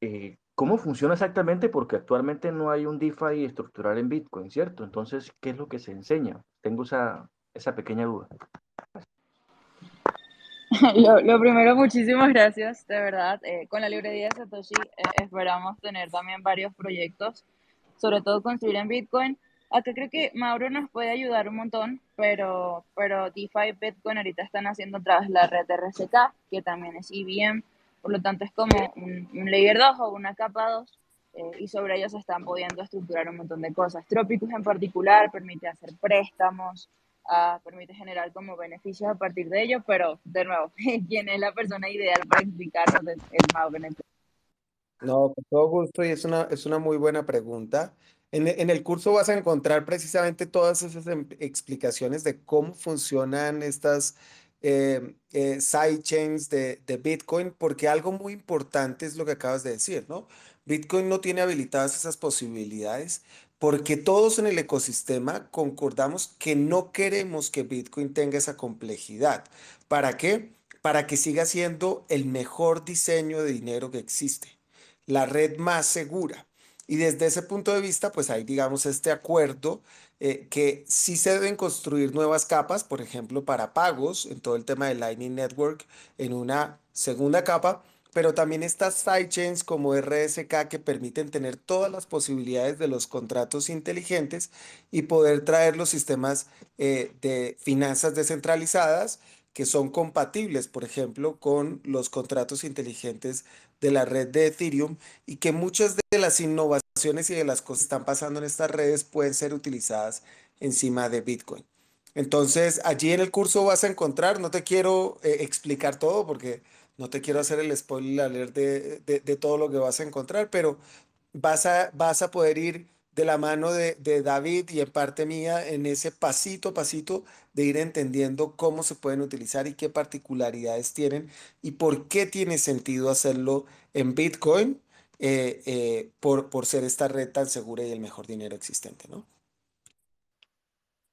eh, ¿cómo funciona exactamente? Porque actualmente no hay un DeFi estructural en Bitcoin, ¿cierto? Entonces, ¿qué es lo que se enseña? Tengo esa, esa pequeña duda. Lo, primero, muchísimas gracias, de verdad. Eh, con la librería de Satoshi eh, esperamos tener también varios proyectos, sobre todo construir en Bitcoin. Acá creo que Mauro nos puede ayudar un montón, pero, pero DeFi y Bitcoin ahorita están haciendo de la red RSK, que también es IBM. Por lo tanto, es como un, layer 2 o una capa 2 eh, y sobre ellos se están pudiendo estructurar un montón de cosas. Tropicus en particular permite hacer préstamos, uh, permite generar como beneficios a partir de ello, pero de nuevo, ¿quién es la persona ideal para explicarnos el, más beneficio? No, con todo gusto y es una, es una muy buena pregunta. En, en, el curso vas a encontrar precisamente todas esas em, explicaciones de cómo funcionan estas eh, eh, sidechains de, de Bitcoin, porque algo muy importante es lo que acabas de decir, ¿no? Bitcoin no tiene habilitadas esas posibilidades porque todos en el ecosistema concordamos que no queremos que Bitcoin tenga esa complejidad. ¿Para qué? Para que siga siendo el mejor diseño de dinero que existe, la red más segura. Y desde ese punto de vista, pues hay, digamos, este acuerdo eh, que sí se deben construir nuevas capas, por ejemplo, para pagos en todo el tema de Lightning Network en una segunda capa, pero también estas sidechains como RSK que permiten tener todas las posibilidades de los contratos inteligentes y poder traer los sistemas eh, de finanzas descentralizadas que son compatibles, por ejemplo, con los contratos inteligentes de la red de Ethereum y que muchas de las innovaciones y de las cosas que están pasando en estas redes pueden ser utilizadas encima de Bitcoin. Entonces, allí en el curso vas a encontrar, no te quiero eh, explicar todo porque no te quiero hacer el spoiler de, todo lo que vas a encontrar, pero vas a, vas a poder ir de la mano de, de, David y en parte mía en ese pasito a pasito de ir entendiendo cómo se pueden utilizar y qué particularidades tienen y por qué tiene sentido hacerlo en Bitcoin eh, eh, por, por ser esta red tan segura y el mejor dinero existente, ¿no?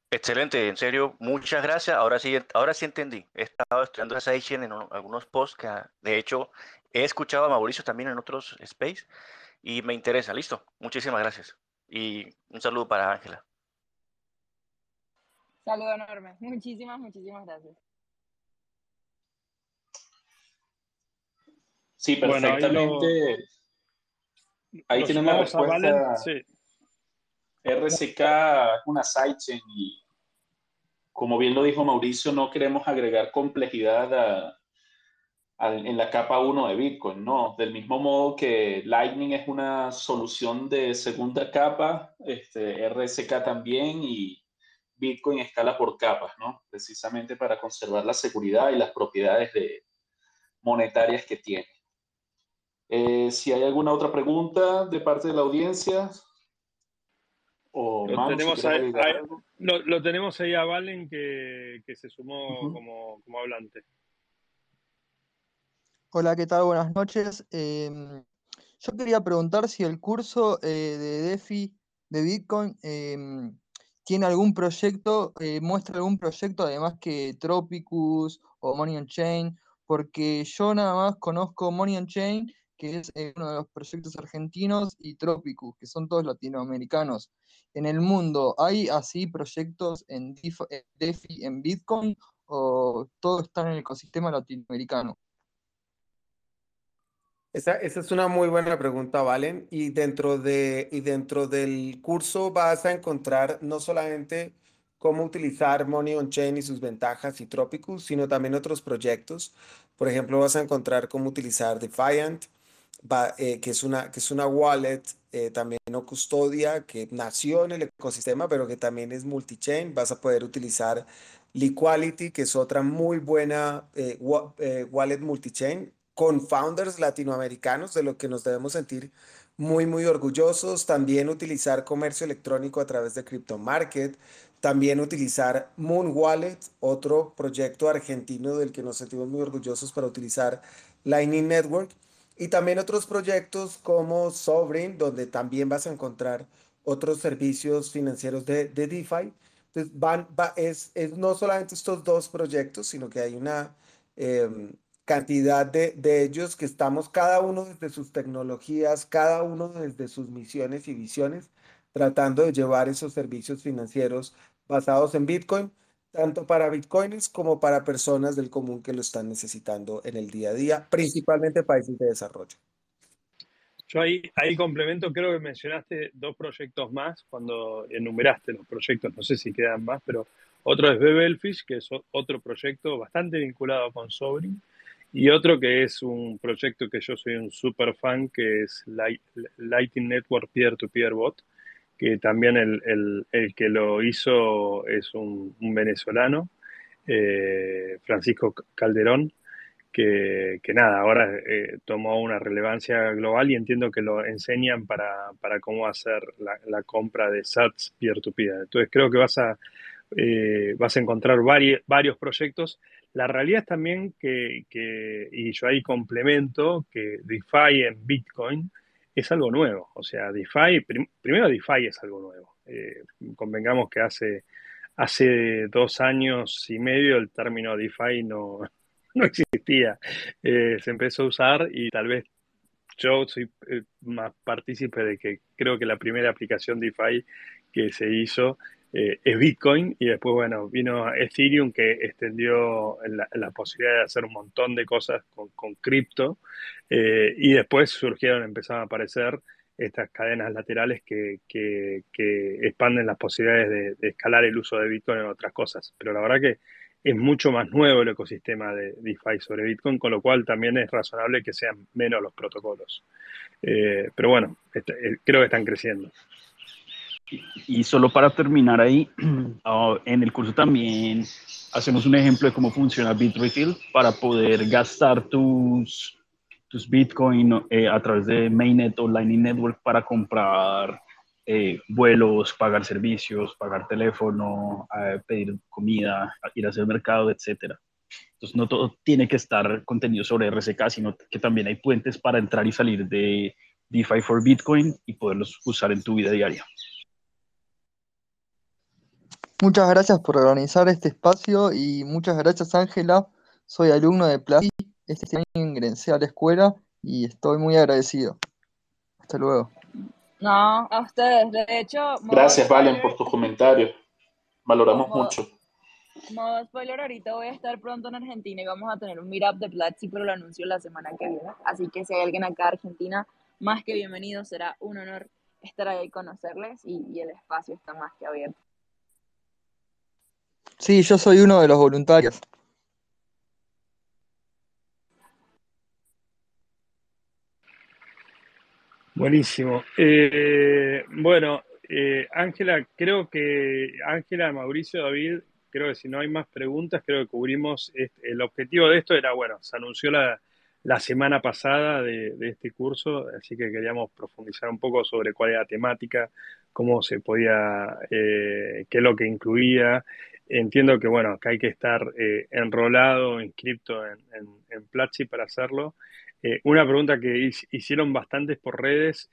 Excelente, en serio, muchas gracias. Ahora sí, ahora sí entendí. He estado estudiando esa en algunos posts que, de hecho, he escuchado a Mauricio también en otros space y me interesa. Listo, muchísimas gracias. Y un saludo para Ángela. Saludo enorme. Muchísimas, muchísimas gracias. Sí, perfectamente. ahí, tenemos la respuesta. Sí. RCK una sidechain y como bien lo dijo Mauricio, no queremos agregar complejidad en la capa 1 de Bitcoin, no. Del mismo modo que Lightning es una solución de segunda capa, este, RSK también y Bitcoin escala por capas, ¿no? Precisamente para conservar la seguridad y las propiedades de, monetarias que tiene. Eh, si hay alguna otra pregunta de parte de la audiencia, lo, tenemos ahí, lo, tenemos ahí, a Valen que, se sumó como, hablante. Hola, ¿qué tal? Buenas noches. Em, yo quería preguntar si el curso eh, de DeFi de Bitcoin em, tiene algún proyecto, eh, muestra algún proyecto además que Tropicus o Money on Chain, porque yo nada más conozco Money on Chain que es eh, uno de los proyectos argentinos, y Tropicus, que son todos latinoamericanos. En el mundo, ¿hay así proyectos en DeFi, en Bitcoin, o todo está en el ecosistema latinoamericano? Esa, esa, es una muy buena pregunta, Valen. Y dentro, de, y dentro del curso vas a encontrar no solamente cómo utilizar Money on Chain y sus ventajas y Tropicus, sino también otros proyectos. Por ejemplo, vas a encontrar cómo utilizar Defiant, eh, que, es una, que es una wallet eh, también no custodia que nació en el ecosistema, pero que también es multi-chain. Vas a poder utilizar Liquality, que es otra muy buena eh, wallet multi-chain, con founders latinoamericanos, de lo que nos debemos sentir muy, muy orgullosos. También utilizar comercio electrónico a través de Crypto Market. También utilizar Moon Wallet, otro proyecto argentino del que nos sentimos muy orgullosos para utilizar Lightning Network. Y también otros proyectos como Sovereign, donde también vas a encontrar otros servicios financieros de, de DeFi. Entonces, van, va, es, es, no solamente estos dos proyectos, sino que hay una em, cantidad de, de ellos que estamos cada uno desde sus tecnologías, cada uno desde sus misiones y visiones, tratando de llevar esos servicios financieros basados en Bitcoin tanto para bitcoins como para personas del común que lo están necesitando en el día a día, principalmente países de desarrollo. Yo ahí, ahí complemento, creo que mencionaste dos proyectos más cuando enumeraste los proyectos, no sé si quedan más, pero otro es Bebelfish, que es otro proyecto bastante vinculado con Sobrin, y otro que es un proyecto que yo soy un super fan, que es Lightning Network Peer-to-Peer Bot, que también el, que lo hizo es un, venezolano, eh, Francisco Calderón, que, nada, ahora eh, tomó una relevancia global y entiendo que lo enseñan para, cómo hacer la, compra de sats peer-to-peer. Entonces creo que vas a, eh, vas a encontrar varios proyectos. La realidad es también que, y yo ahí complemento, que DeFi en Bitcoin es algo nuevo. O sea, DeFi, primero DeFi es algo nuevo. Eh, convengamos que hace, hace dos años y medio el término DeFi no, no existía. Eh, se empezó a usar y tal vez yo soy eh, más partícipe de que creo que la primera aplicación DeFi que se hizo eh, es Bitcoin y después, bueno, vino Ethereum que extendió la, posibilidad de hacer un montón de cosas con, cripto y después surgieron, empezaron a aparecer estas cadenas laterales que, que, expanden las posibilidades de, escalar el uso de Bitcoin en otras cosas. Pero la verdad que es mucho más nuevo el ecosistema de DeFi sobre Bitcoin, con lo cual también es razonable que sean menos los protocolos. Eh, pero bueno, este, eh, creo que están creciendo. Y, solo para terminar ahí, ah, en el curso también hacemos un ejemplo de cómo funciona BitRefill para poder gastar tus, tus Bitcoin eh, a través de Mainnet o Lightning Network para comprar eh, vuelos, pagar servicios, pagar teléfono, eh, pedir comida, ir a hacer mercado, etc. Entonces, no todo tiene que estar contenido sobre RSK, sino que también hay puentes para entrar y salir de DeFi for Bitcoin y poderlos usar en tu vida diaria. Muchas gracias por organizar este espacio y muchas gracias, Ángela. Soy alumno de Plasi. Este año ingresé a la escuela y estoy muy agradecido. Hasta luego. No, a ustedes. De hecho, gracias, Valen, por tus comentarios. Valoramos mucho. Modo spoiler, ahorita voy a estar pronto en Argentina y vamos a tener un meetup de Platzi, pero lo anuncio la semana que viene. Así que si hay alguien acá en Argentina, más que bienvenido, será un honor estar ahí y conocerles y, y el espacio está más que abierto. Sí, yo soy uno de los voluntarios. Buenísimo. Eh, bueno, eh, Ángela, creo que Ángela, Mauricio, David, creo que si no hay más preguntas, creo que cubrimos. Este, el objetivo de esto era, bueno, se anunció la, semana pasada de, este curso, así que queríamos profundizar un poco sobre cuál era la temática, cómo se podía, eh, qué es lo que incluía. Entiendo que, bueno, que hay que estar enrolado, inscrito en, en, en Platzi para hacerlo. Eh, una pregunta que hicieron bastantes por redes,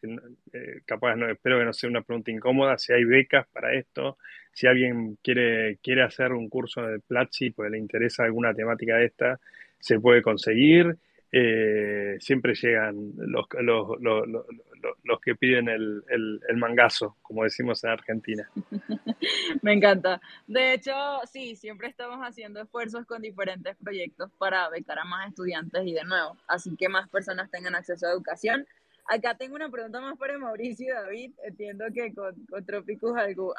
eh, capaz no, espero que no sea una pregunta incómoda, si hay becas para esto, si alguien quiere, quiere hacer un curso de Platzi, pues le interesa alguna temática de esta, se puede conseguir. Eh, siempre llegan los, los, los, los que piden el, el, mangazo, como decimos en Argentina. Me encanta. De hecho, sí, siempre estamos haciendo esfuerzos con diferentes proyectos para becar a más estudiantes y de nuevo, así que más personas tengan acceso a educación. Acá tengo una pregunta más para Mauricio y David. Entiendo que con, con Tropicus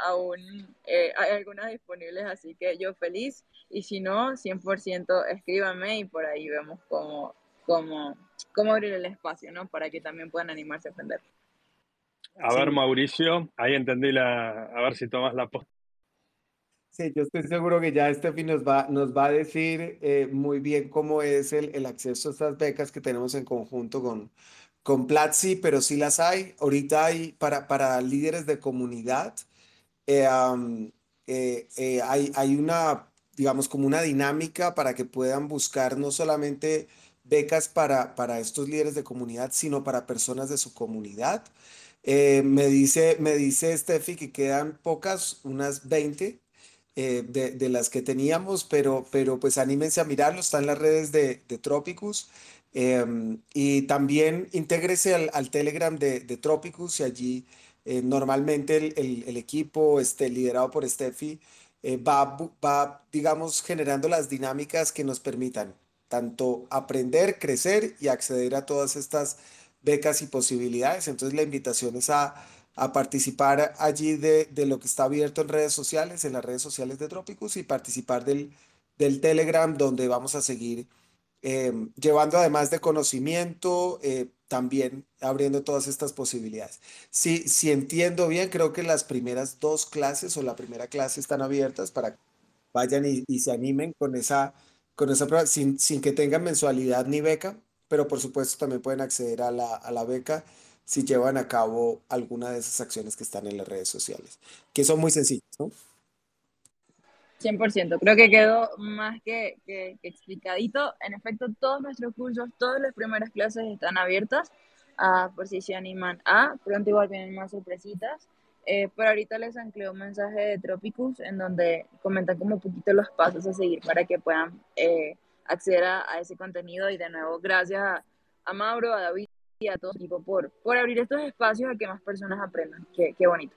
aún eh, hay algunas disponibles, así que yo feliz. Y si no, 100% escríbame y por ahí vemos cómo, cómo, cómo abrir el espacio, ¿no? Para que también puedan animarse a aprender. A ver, Mauricio, ahí entendí la, a ver si tomas la posta. Sí, yo estoy seguro que ya Steffi nos va, nos va a decir eh, muy bien cómo es el, el, acceso a estas becas que tenemos en conjunto con, con Platzi, pero sí las hay. Ahorita hay para, para líderes de comunidad, eh, eh, hay, hay una, digamos, como una dinámica para que puedan buscar no solamente becas para, para estos líderes de comunidad, sino para personas de su comunidad. Eh, me dice, me dice Steffi que quedan pocas, unas 20 eh, de, las que teníamos, pero, pero pues anímense a mirarlo, está en las redes de, de Tropicus. Em, y también intégrese al, Telegram de, de, Tropicus y allí eh, normalmente el, el, equipo este, liderado por Steffi va, va, digamos, generando las dinámicas que nos permitan tanto aprender, crecer y acceder a todas estas becas y posibilidades. Entonces la invitación es a, participar allí de, lo que está abierto en redes sociales, en las redes sociales de Tropicus y participar del, del Telegram donde vamos a seguir em, llevando además de conocimiento, eh, también abriendo todas estas posibilidades. Si, si entiendo bien, creo que las primeras dos clases o la primera clase están abiertas para que vayan y, y se animen con esa con esa prueba, sin, sin que tengan mensualidad ni beca, pero por supuesto también pueden acceder a la, a la beca si llevan a cabo alguna de esas acciones que están en las redes sociales, que son muy sencillas, ¿no? 100%, creo que quedó más que, que, explicadito. En efecto, todos nuestros cursos, todas las primeras clases están abiertas, uh, por si se animan a. Pronto igual vienen más sorpresitas. Eh, pero ahorita les ancleo un mensaje de Tropicus en donde comentan como un poquito los pasos a seguir para que puedan eh, acceder a, ese contenido. Y de nuevo, gracias a, a Mauro, a David y a todo el equipo por, por abrir estos espacios a que más personas aprendan. Qué, qué bonito.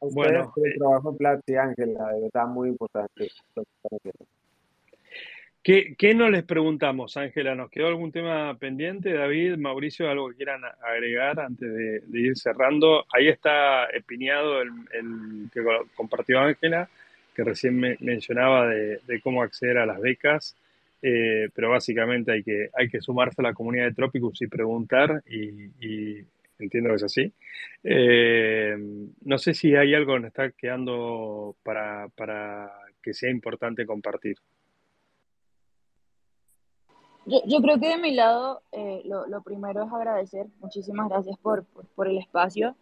bueno, el eh, trabajo en Plata y Ángela, de verdad muy importante. ¿Qué, ¿Qué no les preguntamos, Ángela? ¿Nos quedó algún tema pendiente? David, Mauricio, algo que quieran agregar antes de, ir cerrando. Ahí está espiñado el, el que compartió Ángela, que recién me, mencionaba de, de, cómo acceder a las becas. Eh, pero básicamente hay que, hay que sumarse a la comunidad de Tropicus y preguntar, y, entiendo que es así. Eh, no sé si hay algo que nos está quedando para, para que sea importante compartir. Yo, creo que de mi lado, eh, lo, lo, primero es agradecer. Muchísimas gracias por, por, el espacio,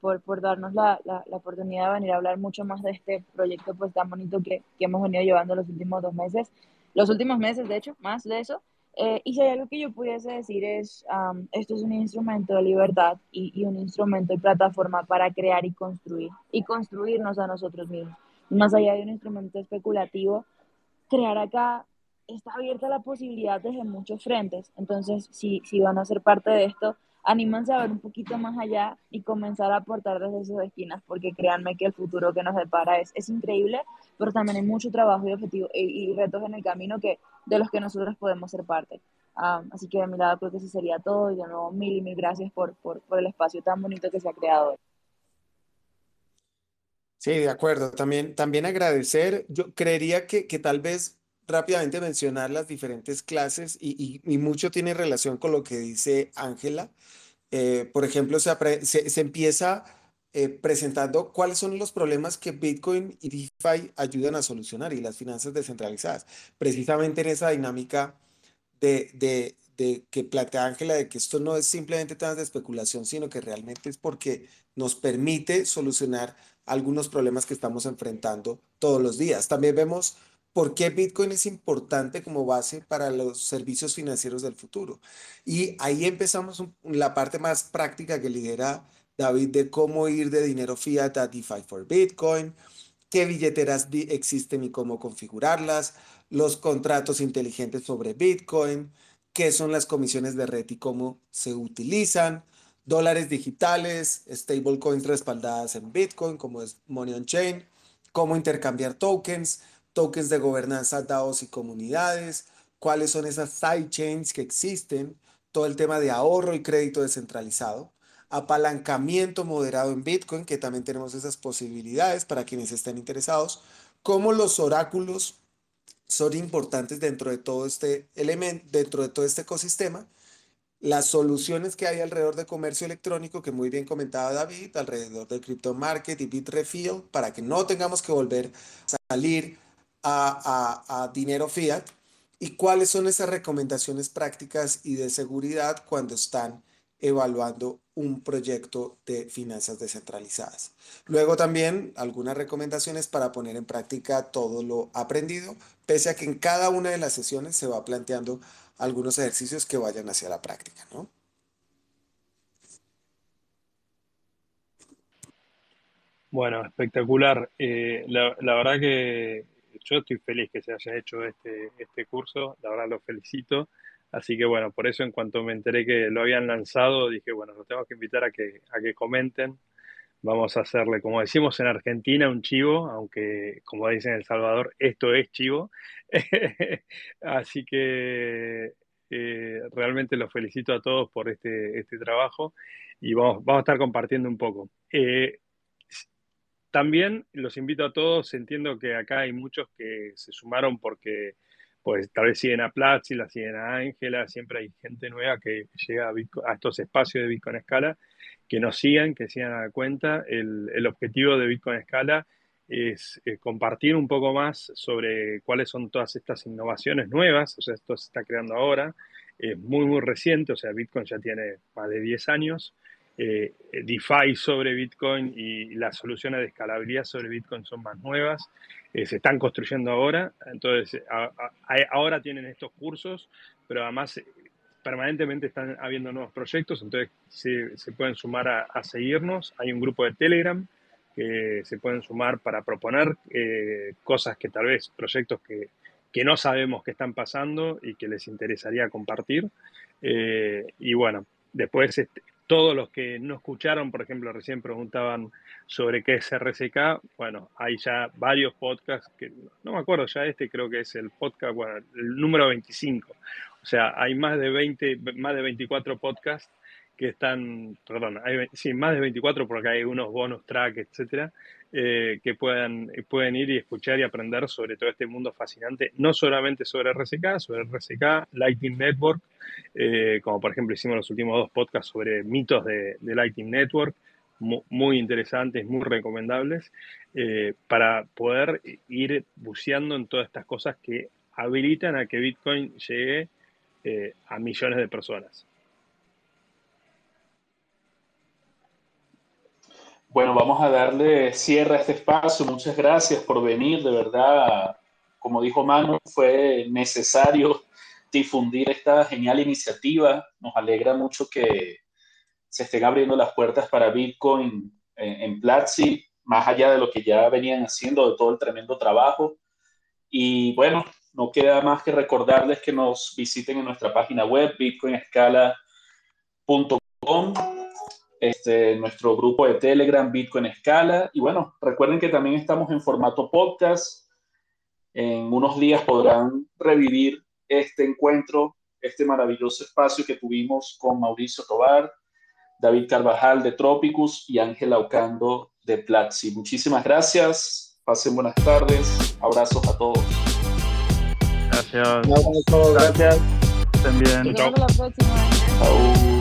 por, por, darnos la, la, la, oportunidad de venir a hablar mucho más de este proyecto pues tan bonito que, que hemos venido llevando los últimos dos meses los últimos meses, de hecho, más de eso. Eh, y si hay algo que yo pudiese decir es, esto es un instrumento de libertad y, y, un instrumento y plataforma para crear y construir, y construirnos a nosotros mismos. Más allá de un instrumento especulativo, crear acá está abierta la posibilidad desde muchos frentes. Entonces, si, si van a ser parte de esto, anímense a ver un poquito más allá y comenzar a aportar desde sus esquinas, porque créanme que el futuro que nos depara es, es increíble, pero también hay mucho trabajo y, objetivo, y, retos en el camino que, de los que nosotros podemos ser parte. así que de mi lado creo que eso sería todo y de nuevo mil y mil gracias por, por, por el espacio tan bonito que se ha creado hoy. Sí, de acuerdo. También, también agradecer. Yo creería que, que tal vez rápidamente mencionar las diferentes clases y, mucho tiene relación con lo que dice Ángela. Eh, por ejemplo, se, se, empieza eh, presentando cuáles son los problemas que Bitcoin y DeFi ayudan a solucionar y las finanzas descentralizadas. Precisamente en esa dinámica de, de, de que plantea Ángela de que esto no es simplemente temas de especulación, sino que realmente es porque nos permite solucionar algunos problemas que estamos enfrentando todos los días. También vemos por qué Bitcoin es importante como base para los servicios financieros del futuro. Y ahí empezamos la parte más práctica que lidera David de cómo ir de dinero fiat a DeFi for Bitcoin, qué billeteras existen y cómo configurarlas, los contratos inteligentes sobre Bitcoin, qué son las comisiones de red y cómo se utilizan, dólares digitales, stablecoins respaldadas en Bitcoin como es Money on Chain, cómo intercambiar tokens, tokens de gobernanza DAOs y comunidades, cuáles son esas sidechains que existen, todo el tema de ahorro y crédito descentralizado, apalancamiento moderado en Bitcoin, que también tenemos esas posibilidades para quienes estén interesados, cómo los oráculos son importantes dentro de todo este elemento, dentro de todo este ecosistema, las soluciones que hay alrededor de comercio electrónico, que muy bien comentaba David, alrededor del crypto market y Bitrefill, para que no tengamos que volver a salir a, dinero fiat y cuáles son esas recomendaciones prácticas y de seguridad cuando están evaluando un proyecto de finanzas descentralizadas. Luego también algunas recomendaciones para poner en práctica todo lo aprendido, pese a que en cada una de las sesiones se va planteando algunos ejercicios que vayan hacia la práctica, ¿no? Bueno, espectacular. Eh, la, la, verdad que yo estoy feliz que se haya hecho este, este curso, la verdad lo felicito. Así que bueno, por eso en cuanto me enteré que lo habían lanzado, dije, bueno, los tengo que invitar a que, a que comenten. Vamos a hacerle, como decimos en Argentina, un chivo, aunque como dicen en El Salvador, esto es chivo. Así que eh, realmente los felicito a todos por este, este trabajo y vamos, vamos a estar compartiendo un poco. Eh, también los invito a todos, entiendo que acá hay muchos que se sumaron porque pues tal vez siguen a Platzi, la siguen a Ángela, siempre hay gente nueva que llega a, estos espacios de Bitcoin Escala, que nos sigan, que sigan a la cuenta. El, objetivo de Bitcoin Escala es, es, compartir un poco más sobre cuáles son todas estas innovaciones nuevas, o sea, esto se está creando ahora, es muy, muy reciente, o sea, Bitcoin ya tiene más de 10 años, eh, DeFi sobre Bitcoin y las soluciones de escalabilidad sobre Bitcoin son más nuevas, eh, se están construyendo ahora, entonces ahora tienen estos cursos, pero además permanentemente están habiendo nuevos proyectos, entonces se, pueden sumar a, seguirnos, hay un grupo de Telegram que se pueden sumar para proponer cosas que tal vez, proyectos que, que no sabemos qué están pasando y que les interesaría compartir. y bueno, después este, todos los que no escucharon, por ejemplo, recién preguntaban sobre qué es RCK, bueno, hay ya varios podcasts, que no me acuerdo ya este, creo que es el podcast, bueno, el número 25. O sea, hay más de 20, más de 24 podcasts que están, perdón, hay, sí, más de 24 porque hay unos bonus track, etcétera, eh, que puedan, pueden ir y escuchar y aprender sobre todo este mundo fascinante, no solamente sobre RCK, sobre RCK, Lightning Network, eh, como por ejemplo hicimos los últimos dos podcasts sobre mitos de, Lightning Network, muy, interesantes, muy recomendables, eh, para poder ir buceando en todas estas cosas que habilitan a que Bitcoin llegue a millones de personas. Bueno, vamos a darle cierre a este espacio. Muchas gracias por venir. De verdad, como dijo Manu, fue necesario difundir esta genial iniciativa. Nos alegra mucho que se estén abriendo las puertas para Bitcoin en, Platzi, más allá de lo que ya venían haciendo, de todo el tremendo trabajo. Y bueno, no queda más que recordarles que nos visiten en nuestra página web, bitcoinescala.com este, nuestro grupo de Telegram, Bitcoin Escala. Y bueno, recuerden que también estamos en formato podcast. En unos días podrán revivir este encuentro, este maravilloso espacio que tuvimos con Mauricio Tobar, David Carvajal de Tropicus y Ángela Ocando de Platzi. Muchísimas gracias. Pasen buenas tardes. Abrazos a todos. Gracias. Gracias. Estén bien. Nos vemos la próxima.